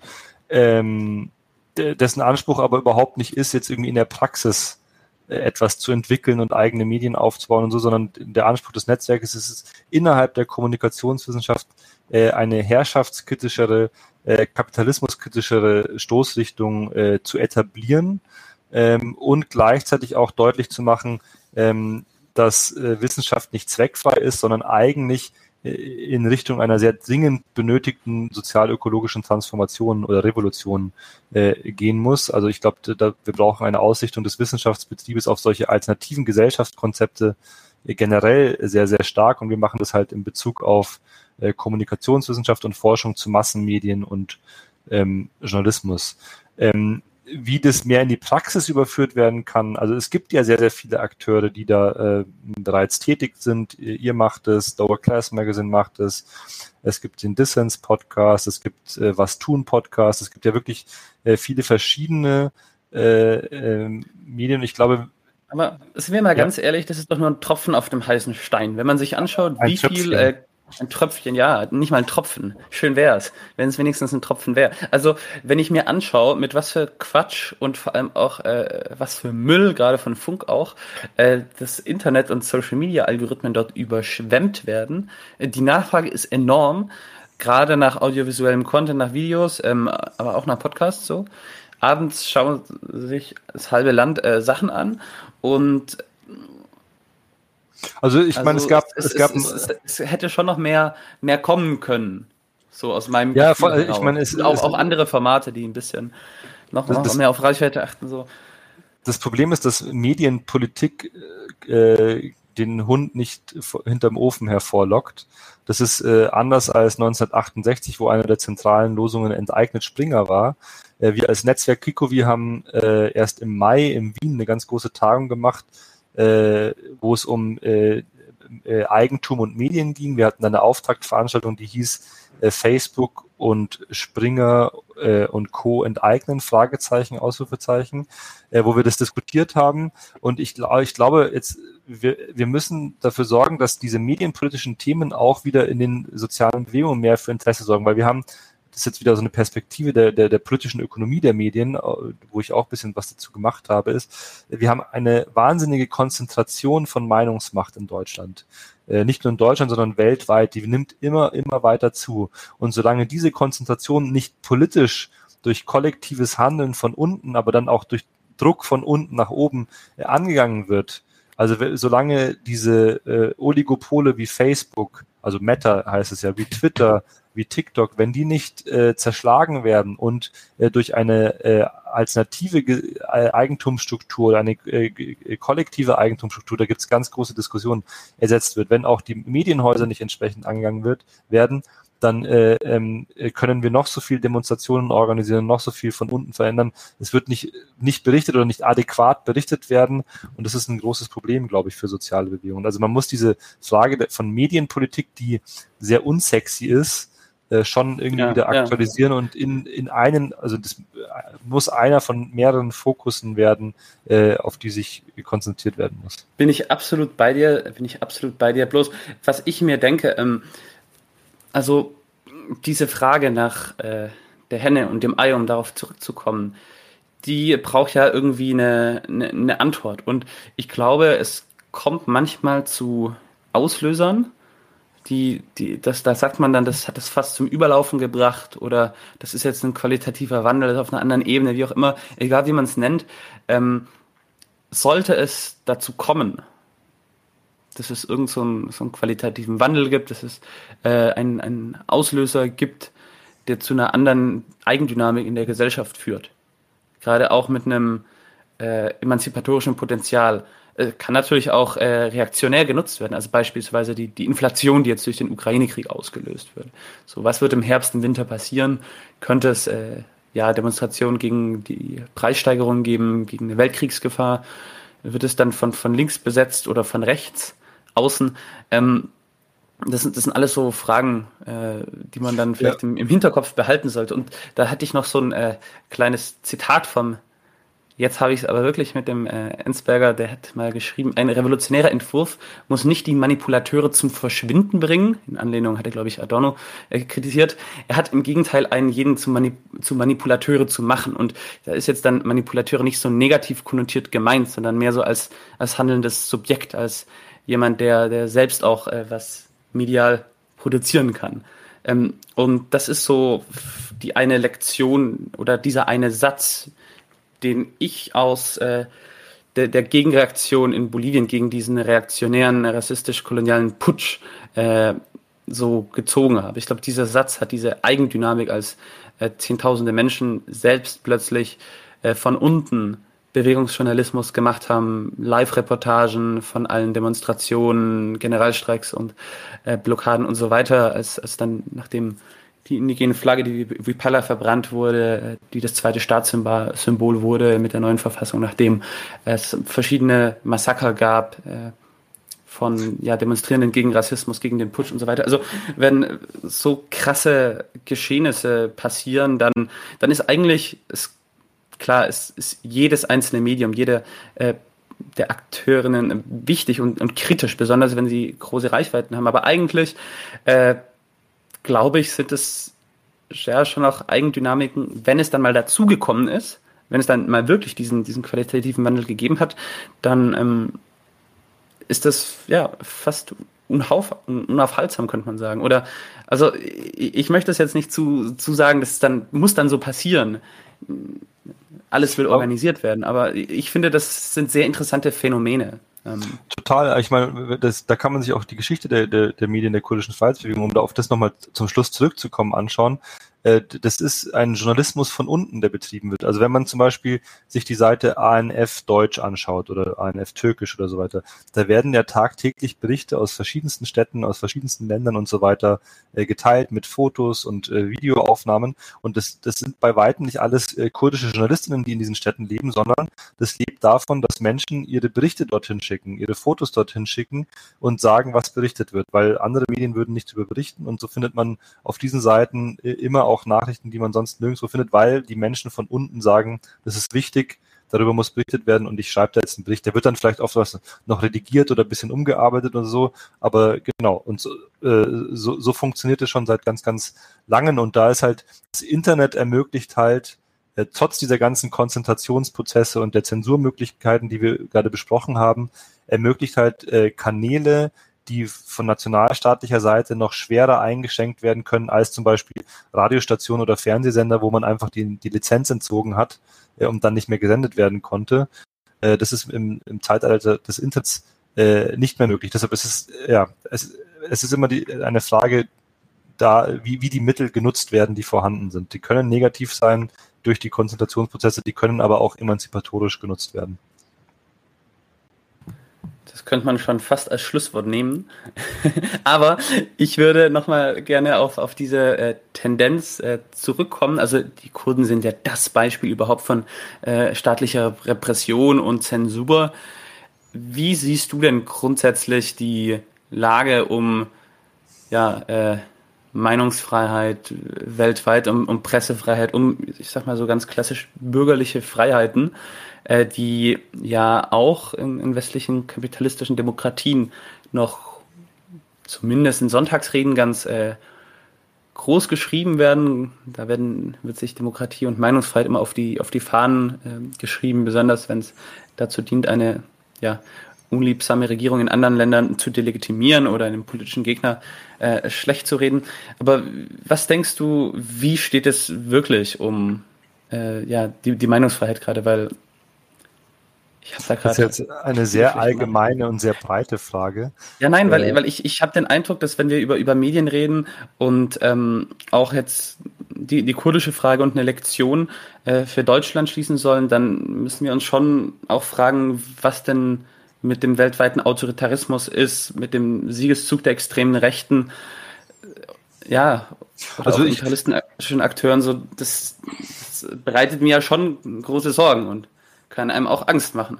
ähm, dessen Anspruch aber überhaupt nicht ist, jetzt irgendwie in der Praxis etwas zu entwickeln und eigene Medien aufzubauen und so, sondern der Anspruch des Netzwerkes ist es, innerhalb der Kommunikationswissenschaft äh, eine herrschaftskritischere, äh, kapitalismuskritischere Stoßrichtung äh, zu etablieren ähm, und gleichzeitig auch deutlich zu machen, ähm, dass äh, Wissenschaft nicht zweckfrei ist, sondern eigentlich in Richtung einer sehr dringend benötigten sozial-ökologischen Transformation oder Revolution äh, gehen muss. Also ich glaube, wir brauchen eine Ausrichtung des Wissenschaftsbetriebes auf solche alternativen Gesellschaftskonzepte äh, generell sehr, sehr stark und wir machen das halt in Bezug auf äh, Kommunikationswissenschaft und Forschung zu Massenmedien und ähm, Journalismus. Ähm, wie das mehr in die Praxis überführt werden kann. Also es gibt ja sehr, sehr viele Akteure, die da äh, bereits tätig sind. Ihr macht es, Lower Class Magazine macht es, es gibt den Dissens Podcast, es gibt äh, Was tun Podcast, es gibt ja wirklich äh, viele verschiedene äh, äh, Medien. Ich glaube, aber sind wir mal ja. ganz ehrlich, das ist doch nur ein Tropfen auf dem heißen Stein. Wenn man sich anschaut, wie viel äh, ein Tröpfchen, ja, nicht mal ein Tropfen. Schön wär's, wenn es wenigstens ein Tropfen wäre. Also, wenn ich mir anschaue, mit was für Quatsch und vor allem auch äh, was für Müll, gerade von Funk auch, äh, das Internet und Social Media Algorithmen dort überschwemmt werden, äh, die Nachfrage ist enorm, gerade nach audiovisuellem Content, nach Videos, ähm, aber auch nach Podcasts so. Abends schauen sich das halbe Land äh, Sachen an und also ich also meine, es gab, es, es, gab, es, es, hätte schon noch mehr, mehr kommen können. So aus meinem Ja, voll, ich meine, es auch, auch andere Formate, die ein bisschen noch, noch das, mehr auf Reichweite achten. So. Das Problem ist, dass Medienpolitik äh, den Hund nicht hinterm Ofen hervorlockt. Das ist äh, anders als 1968, wo eine der zentralen Losungen enteignet Springer war. Äh, wir als Netzwerk Kiko, wir haben äh, erst im Mai in Wien eine ganz große Tagung gemacht, äh, wo es um äh, äh, Eigentum und Medien ging. Wir hatten eine Auftaktveranstaltung, die hieß äh, Facebook und Springer äh, und Co. enteignen, Fragezeichen, Ausrufezeichen, äh, wo wir das diskutiert haben. Und ich, ich glaube, jetzt, wir, wir müssen dafür sorgen, dass diese medienpolitischen Themen auch wieder in den sozialen Bewegungen mehr für Interesse sorgen, weil wir haben das ist jetzt wieder so eine Perspektive der, der, der politischen Ökonomie der Medien, äh, wo ich auch ein bisschen was dazu gemacht habe, ist, wir haben eine wahnsinnige Konzentration von Meinungsmacht in Deutschland. Äh, nicht nur in Deutschland, sondern weltweit. Die nimmt immer, immer weiter zu. Und solange diese Konzentration nicht politisch durch kollektives Handeln von unten, aber dann auch durch Druck von unten nach oben äh, angegangen wird, also solange diese Oligopole wie Facebook, also Meta heißt es ja, wie Twitter, wie TikTok, wenn die nicht äh, zerschlagen werden und äh, durch eine äh, alternative Ge äh, Eigentumsstruktur eine äh, kollektive Eigentumsstruktur, da gibt es ganz große Diskussionen, ersetzt wird, wenn auch die Medienhäuser nicht entsprechend angegangen wird, werden, dann äh, ähm, können wir noch so viel Demonstrationen organisieren, noch so viel von unten verändern. Es wird nicht, nicht berichtet oder nicht adäquat berichtet werden. Und das ist ein großes Problem, glaube ich, für soziale Bewegungen. Also man muss diese Frage von Medienpolitik, die sehr unsexy ist, äh, schon irgendwie ja, wieder aktualisieren ja. und in, in einen, also das muss einer von mehreren Fokussen werden, äh, auf die sich konzentriert werden muss. Bin ich absolut bei dir, bin ich absolut bei dir. Bloß, was ich mir denke, ähm, also diese Frage nach äh, der Henne und dem Ei, um darauf zurückzukommen, die braucht ja irgendwie eine, eine, eine Antwort. Und ich glaube, es kommt manchmal zu Auslösern, die, die, das, da sagt man dann, das hat es fast zum Überlaufen gebracht oder das ist jetzt ein qualitativer Wandel, das auf einer anderen Ebene, wie auch immer, egal wie man es nennt, ähm, sollte es dazu kommen, dass es irgend so so einen qualitativen Wandel gibt, dass es äh, einen, einen Auslöser gibt, der zu einer anderen Eigendynamik in der Gesellschaft führt. Gerade auch mit einem äh, emanzipatorischen Potenzial kann natürlich auch äh, reaktionär genutzt werden. Also beispielsweise die, die Inflation, die jetzt durch den Ukraine-Krieg ausgelöst wird. So, was wird im Herbst und Winter passieren? Könnte es äh, ja Demonstrationen gegen die Preissteigerung geben, gegen eine Weltkriegsgefahr? wird es dann von, von links besetzt oder von rechts außen? Ähm, das sind, das sind alles so Fragen, äh, die man dann vielleicht ja. im, im, Hinterkopf behalten sollte. Und da hatte ich noch so ein äh, kleines Zitat vom, jetzt habe ich es aber wirklich mit dem äh, Ensberger, der hat mal geschrieben, ein revolutionärer Entwurf muss nicht die Manipulateure zum Verschwinden bringen. In Anlehnung hat er, glaube ich, Adorno äh, kritisiert. Er hat im Gegenteil einen jeden zu, Manip zu Manipulateure zu machen. Und da ist jetzt dann Manipulateure nicht so negativ konnotiert gemeint, sondern mehr so als, als handelndes Subjekt, als jemand, der, der selbst auch äh, was medial produzieren kann. Ähm, und das ist so die eine Lektion oder dieser eine Satz, den ich aus äh, der, der Gegenreaktion in Bolivien gegen diesen reaktionären, rassistisch-kolonialen Putsch äh, so gezogen habe. Ich glaube, dieser Satz hat diese Eigendynamik, als äh, Zehntausende Menschen selbst plötzlich äh, von unten Bewegungsjournalismus gemacht haben, Live-Reportagen von allen Demonstrationen, Generalstreiks und äh, Blockaden und so weiter, als, als dann nachdem die indigene Flagge, die Vipala verbrannt wurde, die das zweite Staatssymbol wurde mit der neuen Verfassung, nachdem es verschiedene Massaker gab äh, von ja, Demonstrierenden gegen Rassismus, gegen den Putsch und so weiter. Also wenn so krasse Geschehnisse passieren, dann, dann ist eigentlich, es klar, es ist jedes einzelne Medium, jede äh, der Akteurinnen wichtig und, und, kritisch, besonders wenn sie große Reichweiten haben. Aber eigentlich, äh, glaube ich, sind es ja schon auch Eigendynamiken, wenn es dann mal dazugekommen ist, wenn es dann mal wirklich diesen, diesen qualitativen Wandel gegeben hat, dann ähm, ist das ja fast unauf, unaufhaltsam, könnte man sagen. Oder also ich, ich möchte es jetzt nicht zu, zu sagen, das dann muss dann so passieren alles will organisiert werden. Aber ich finde, das sind sehr interessante Phänomene. Ähm, Total, ich meine, das, da kann man sich auch die Geschichte der, der, der Medien der kurdischen Freiheitsbewegung, um da auf das nochmal zum Schluss zurückzukommen, anschauen. Äh, das ist ein Journalismus von unten, der betrieben wird. Also wenn man zum Beispiel sich die Seite ANF Deutsch anschaut oder ANF Türkisch oder so weiter, da werden ja tagtäglich Berichte aus verschiedensten Städten, aus verschiedensten Ländern und so weiter äh, geteilt mit Fotos und äh, Videoaufnahmen. Und das, das sind bei weitem nicht alles kurdische Journalistinnen, die in diesen Städten leben, sondern das lebt davon, dass Menschen ihre Berichte dorthin schicken, ihre Fotos dorthin schicken und sagen, was berichtet wird, weil andere Medien würden nicht darüber berichten. Und so findet man auf diesen Seiten immer auch auch Nachrichten, die man sonst nirgendwo findet, weil die Menschen von unten sagen, das ist wichtig, darüber muss berichtet werden und ich schreibe da jetzt einen Bericht. Der wird dann vielleicht oft was noch redigiert oder ein bisschen umgearbeitet oder so, aber genau, und so, äh, so, so funktioniert es schon seit ganz, ganz langen und da ist halt, das Internet ermöglicht halt, äh, trotz dieser ganzen Konzentrationsprozesse und der Zensurmöglichkeiten, die wir gerade besprochen haben, ermöglicht halt äh, Kanäle, die von nationalstaatlicher Seite noch schwerer eingeschränkt werden können als zum Beispiel Radiostationen oder Fernsehsender, wo man einfach die, die Lizenz entzogen hat äh, und dann nicht mehr gesendet werden konnte. Äh, das ist im, im Zeitalter des Internets äh, nicht mehr möglich. Deshalb ist es, ja, es, es ist immer die, eine Frage, da, wie, wie die Mittel genutzt werden, die vorhanden sind. Die können negativ sein durch die Konzentrationsprozesse, die können aber auch emanzipatorisch genutzt werden. Das könnte man schon fast als Schlusswort nehmen. Aber ich würde nochmal gerne auf, auf diese äh, Tendenz äh, zurückkommen. Also die Kurden sind ja das Beispiel überhaupt von äh, staatlicher Repression und Zensur. Wie siehst du denn grundsätzlich die Lage um ja, äh, Meinungsfreiheit weltweit, um, um Pressefreiheit, um, ich sag mal so ganz klassisch bürgerliche Freiheiten? Äh, die ja auch in, in westlichen kapitalistischen Demokratien noch zumindest in Sonntagsreden ganz äh, groß geschrieben werden. Da werden, wird sich Demokratie und Meinungsfreiheit immer auf die, auf die Fahnen äh, geschrieben, besonders wenn es dazu dient, eine ja, unliebsame Regierung in anderen Ländern zu delegitimieren oder einem politischen Gegner äh, schlecht zu reden. Aber was denkst du, wie steht es wirklich um äh, ja, die, die Meinungsfreiheit gerade? Weil ich habe da gerade. Das ist jetzt eine sehr allgemeine und sehr breite Frage. Ja, nein, weil, äh, weil ich, ich habe den Eindruck, dass wenn wir über, über Medien reden und ähm, auch jetzt die, die kurdische Frage und eine Lektion äh, für Deutschland schließen sollen, dann müssen wir uns schon auch fragen, was denn mit dem weltweiten Autoritarismus ist, mit dem Siegeszug der extremen Rechten. Ja, also imperialistischen Akteuren, so das, das bereitet mir ja schon große Sorgen und kann einem auch Angst machen.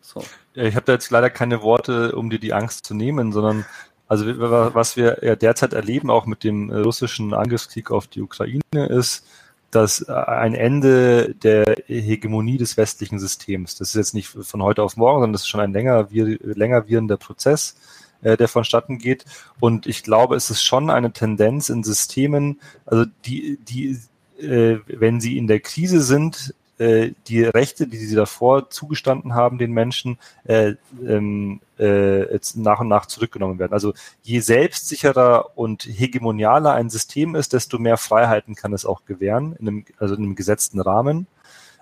So. Ich habe da jetzt leider keine Worte, um dir die Angst zu nehmen, sondern also was wir ja derzeit erleben, auch mit dem russischen Angriffskrieg auf die Ukraine, ist, dass ein Ende der Hegemonie des westlichen Systems, das ist jetzt nicht von heute auf morgen, sondern das ist schon ein länger, länger wirkender Prozess, äh, der vonstatten geht. Und ich glaube, es ist schon eine Tendenz in Systemen, also die, die, äh, wenn sie in der Krise sind, äh, die Rechte, die sie davor zugestanden haben, den Menschen, äh, ähm, äh, jetzt nach und nach zurückgenommen werden. Also je selbstsicherer und hegemonialer ein System ist, desto mehr Freiheiten kann es auch gewähren, in einem, also in einem gesetzten Rahmen.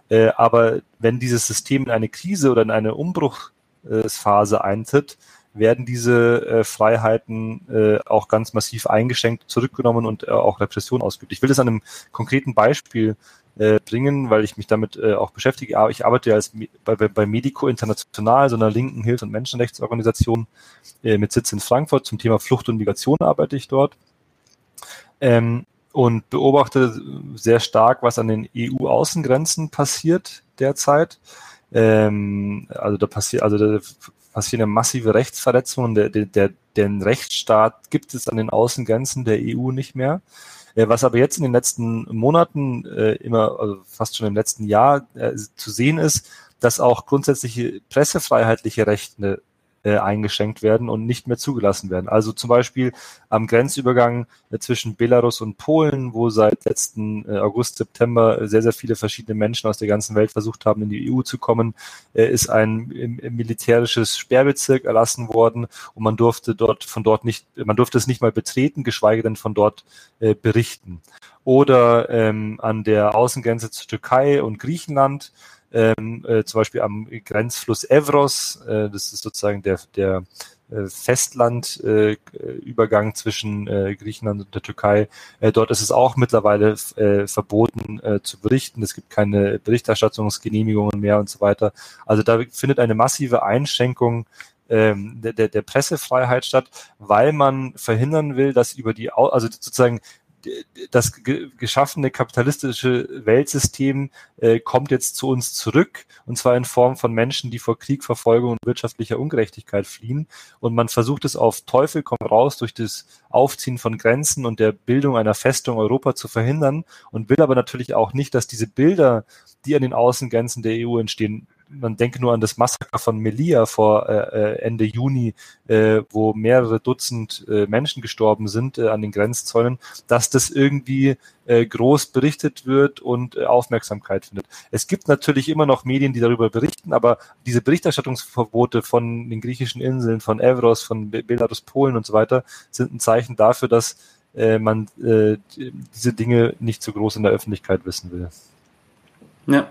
Äh, aber wenn dieses System in eine Krise oder in eine Umbruchsphase eintritt, werden diese äh, Freiheiten äh, auch ganz massiv eingeschränkt, zurückgenommen und äh, auch Repression ausgeübt. Ich will das an einem konkreten Beispiel äh, bringen, weil ich mich damit äh, auch beschäftige. Ich arbeite ja als, bei, bei Medico International, so einer linken Hilfs- und Menschenrechtsorganisation äh, mit Sitz in Frankfurt. Zum Thema Flucht und Migration arbeite ich dort. Ähm, und beobachte sehr stark, was an den EU-Außengrenzen passiert derzeit. Ähm, also da passiert, also da passieren massive Rechtsverletzungen. Der, der, der, den Rechtsstaat gibt es an den Außengrenzen der EU nicht mehr. Äh, was aber jetzt in den letzten Monaten, äh, immer, also fast schon im letzten Jahr äh, zu sehen ist, dass auch grundsätzliche pressefreiheitliche Rechte äh, eingeschränkt werden und nicht mehr zugelassen werden. Also zum Beispiel am Grenzübergang äh, zwischen Belarus und Polen, wo seit letzten äh, August, September sehr, sehr viele verschiedene Menschen aus der ganzen Welt versucht haben, in die EU zu kommen, äh, ist ein militärisches Sperrbezirk erlassen worden und man durfte dort von dort nicht, man durfte es nicht mal betreten, geschweige denn von dort äh, berichten. Oder ähm, an der Außengrenze zur Türkei und Griechenland ähm, äh, zum Beispiel am Grenzfluss Evros, äh, das ist sozusagen der, der äh, Festlandübergang äh, zwischen äh, Griechenland und der Türkei. Äh, dort ist es auch mittlerweile äh, verboten äh, zu berichten. Es gibt keine Berichterstattungsgenehmigungen mehr und so weiter. Also da findet eine massive Einschränkung ähm, der, der, der Pressefreiheit statt, weil man verhindern will, dass über die, also sozusagen das geschaffene kapitalistische Weltsystem äh, kommt jetzt zu uns zurück, und zwar in Form von Menschen, die vor Krieg, Verfolgung und wirtschaftlicher Ungerechtigkeit fliehen. Und man versucht es auf Teufel komm raus durch das Aufziehen von Grenzen und der Bildung einer Festung Europa zu verhindern und will aber natürlich auch nicht, dass diese Bilder, die an den Außengrenzen der EU entstehen, man denke nur an das Massaker von Melilla vor äh, äh, Ende Juni, äh, wo mehrere Dutzend äh, Menschen gestorben sind äh, an den Grenzzäunen, dass das irgendwie äh, groß berichtet wird und äh, Aufmerksamkeit findet. Es gibt natürlich immer noch Medien, die darüber berichten, aber diese Berichterstattungsverbote von den griechischen Inseln, von Evros, von Belarus, Polen und so weiter, sind ein Zeichen dafür, dass äh, man äh, diese Dinge nicht so groß in der Öffentlichkeit wissen will. Ja,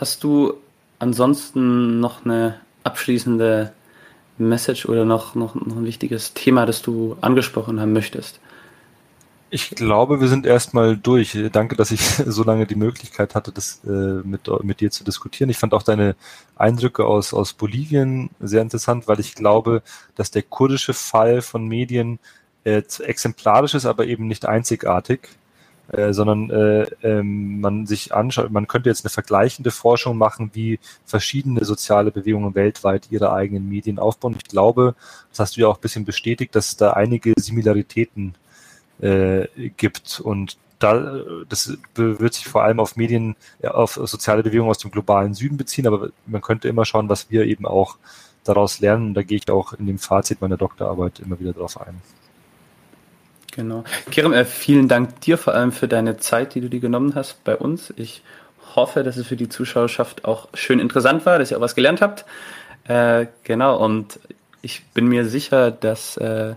Hast du ansonsten noch eine abschließende Message oder noch, noch, noch ein wichtiges Thema, das du angesprochen haben möchtest? Ich glaube, wir sind erstmal durch. Danke, dass ich so lange die Möglichkeit hatte, das äh, mit, mit dir zu diskutieren. Ich fand auch deine Eindrücke aus, aus Bolivien sehr interessant, weil ich glaube, dass der kurdische Fall von Medien äh, exemplarisch ist, aber eben nicht einzigartig. Äh, sondern äh, ähm, man sich anschaut, man könnte jetzt eine vergleichende Forschung machen, wie verschiedene soziale Bewegungen weltweit ihre eigenen Medien aufbauen. Ich glaube, das hast du ja auch ein bisschen bestätigt, dass es da einige Similaritäten äh, gibt und da, das wird sich vor allem auf Medien, auf soziale Bewegungen aus dem globalen Süden beziehen, aber man könnte immer schauen, was wir eben auch daraus lernen. Und da gehe ich auch in dem Fazit meiner Doktorarbeit immer wieder drauf ein. Genau. Kerem, äh, vielen Dank dir vor allem für deine Zeit, die du dir genommen hast bei uns. Ich hoffe, dass es für die Zuschauerschaft auch schön interessant war, dass ihr auch was gelernt habt. Äh, genau, und ich bin mir sicher, dass äh,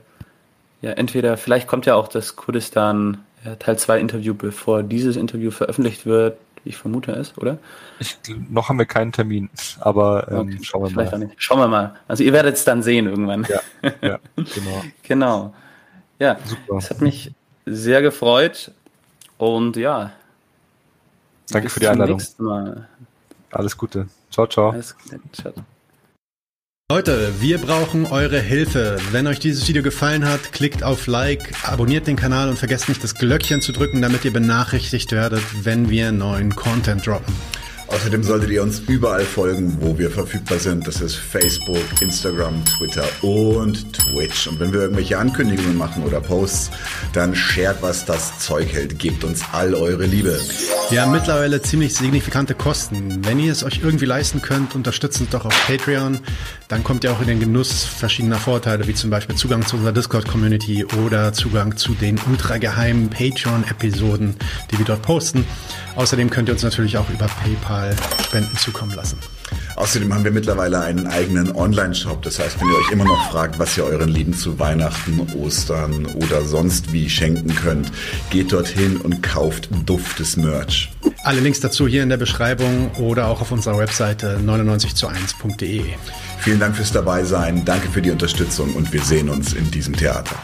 ja entweder, vielleicht kommt ja auch das Kurdistan äh, Teil 2 Interview, bevor dieses Interview veröffentlicht wird, ich vermute es, oder? Ich, noch haben wir keinen Termin, aber ähm, okay, schauen wir mal. Schauen wir mal. Also ihr werdet es dann sehen irgendwann. Ja, ja genau. genau. Ja, Super. es hat mich sehr gefreut und ja. Danke für die Einladung. Alles Gute. Ciao, ciao. Alles ciao. Leute, wir brauchen eure Hilfe. Wenn euch dieses Video gefallen hat, klickt auf Like, abonniert den Kanal und vergesst nicht das Glöckchen zu drücken, damit ihr benachrichtigt werdet, wenn wir neuen Content droppen. Außerdem solltet ihr uns überall folgen, wo wir verfügbar sind. Das ist Facebook, Instagram, Twitter und Twitch. Und wenn wir irgendwelche Ankündigungen machen oder Posts, dann shared, was das Zeug hält. Gebt uns all eure Liebe. Wir haben mittlerweile ziemlich signifikante Kosten. Wenn ihr es euch irgendwie leisten könnt, unterstützt uns doch auf Patreon. Dann kommt ihr auch in den Genuss verschiedener Vorteile, wie zum Beispiel Zugang zu unserer Discord-Community oder Zugang zu den ultrageheimen Patreon-Episoden, die wir dort posten. Außerdem könnt ihr uns natürlich auch über PayPal Spenden zukommen lassen. Außerdem haben wir mittlerweile einen eigenen Online-Shop. Das heißt, wenn ihr euch immer noch fragt, was ihr euren Lieben zu Weihnachten, Ostern oder sonst wie schenken könnt, geht dorthin und kauft duftes Merch. Alle Links dazu hier in der Beschreibung oder auch auf unserer Webseite 99 zu 1.de. Vielen Dank fürs Dabeisein, danke für die Unterstützung und wir sehen uns in diesem Theater.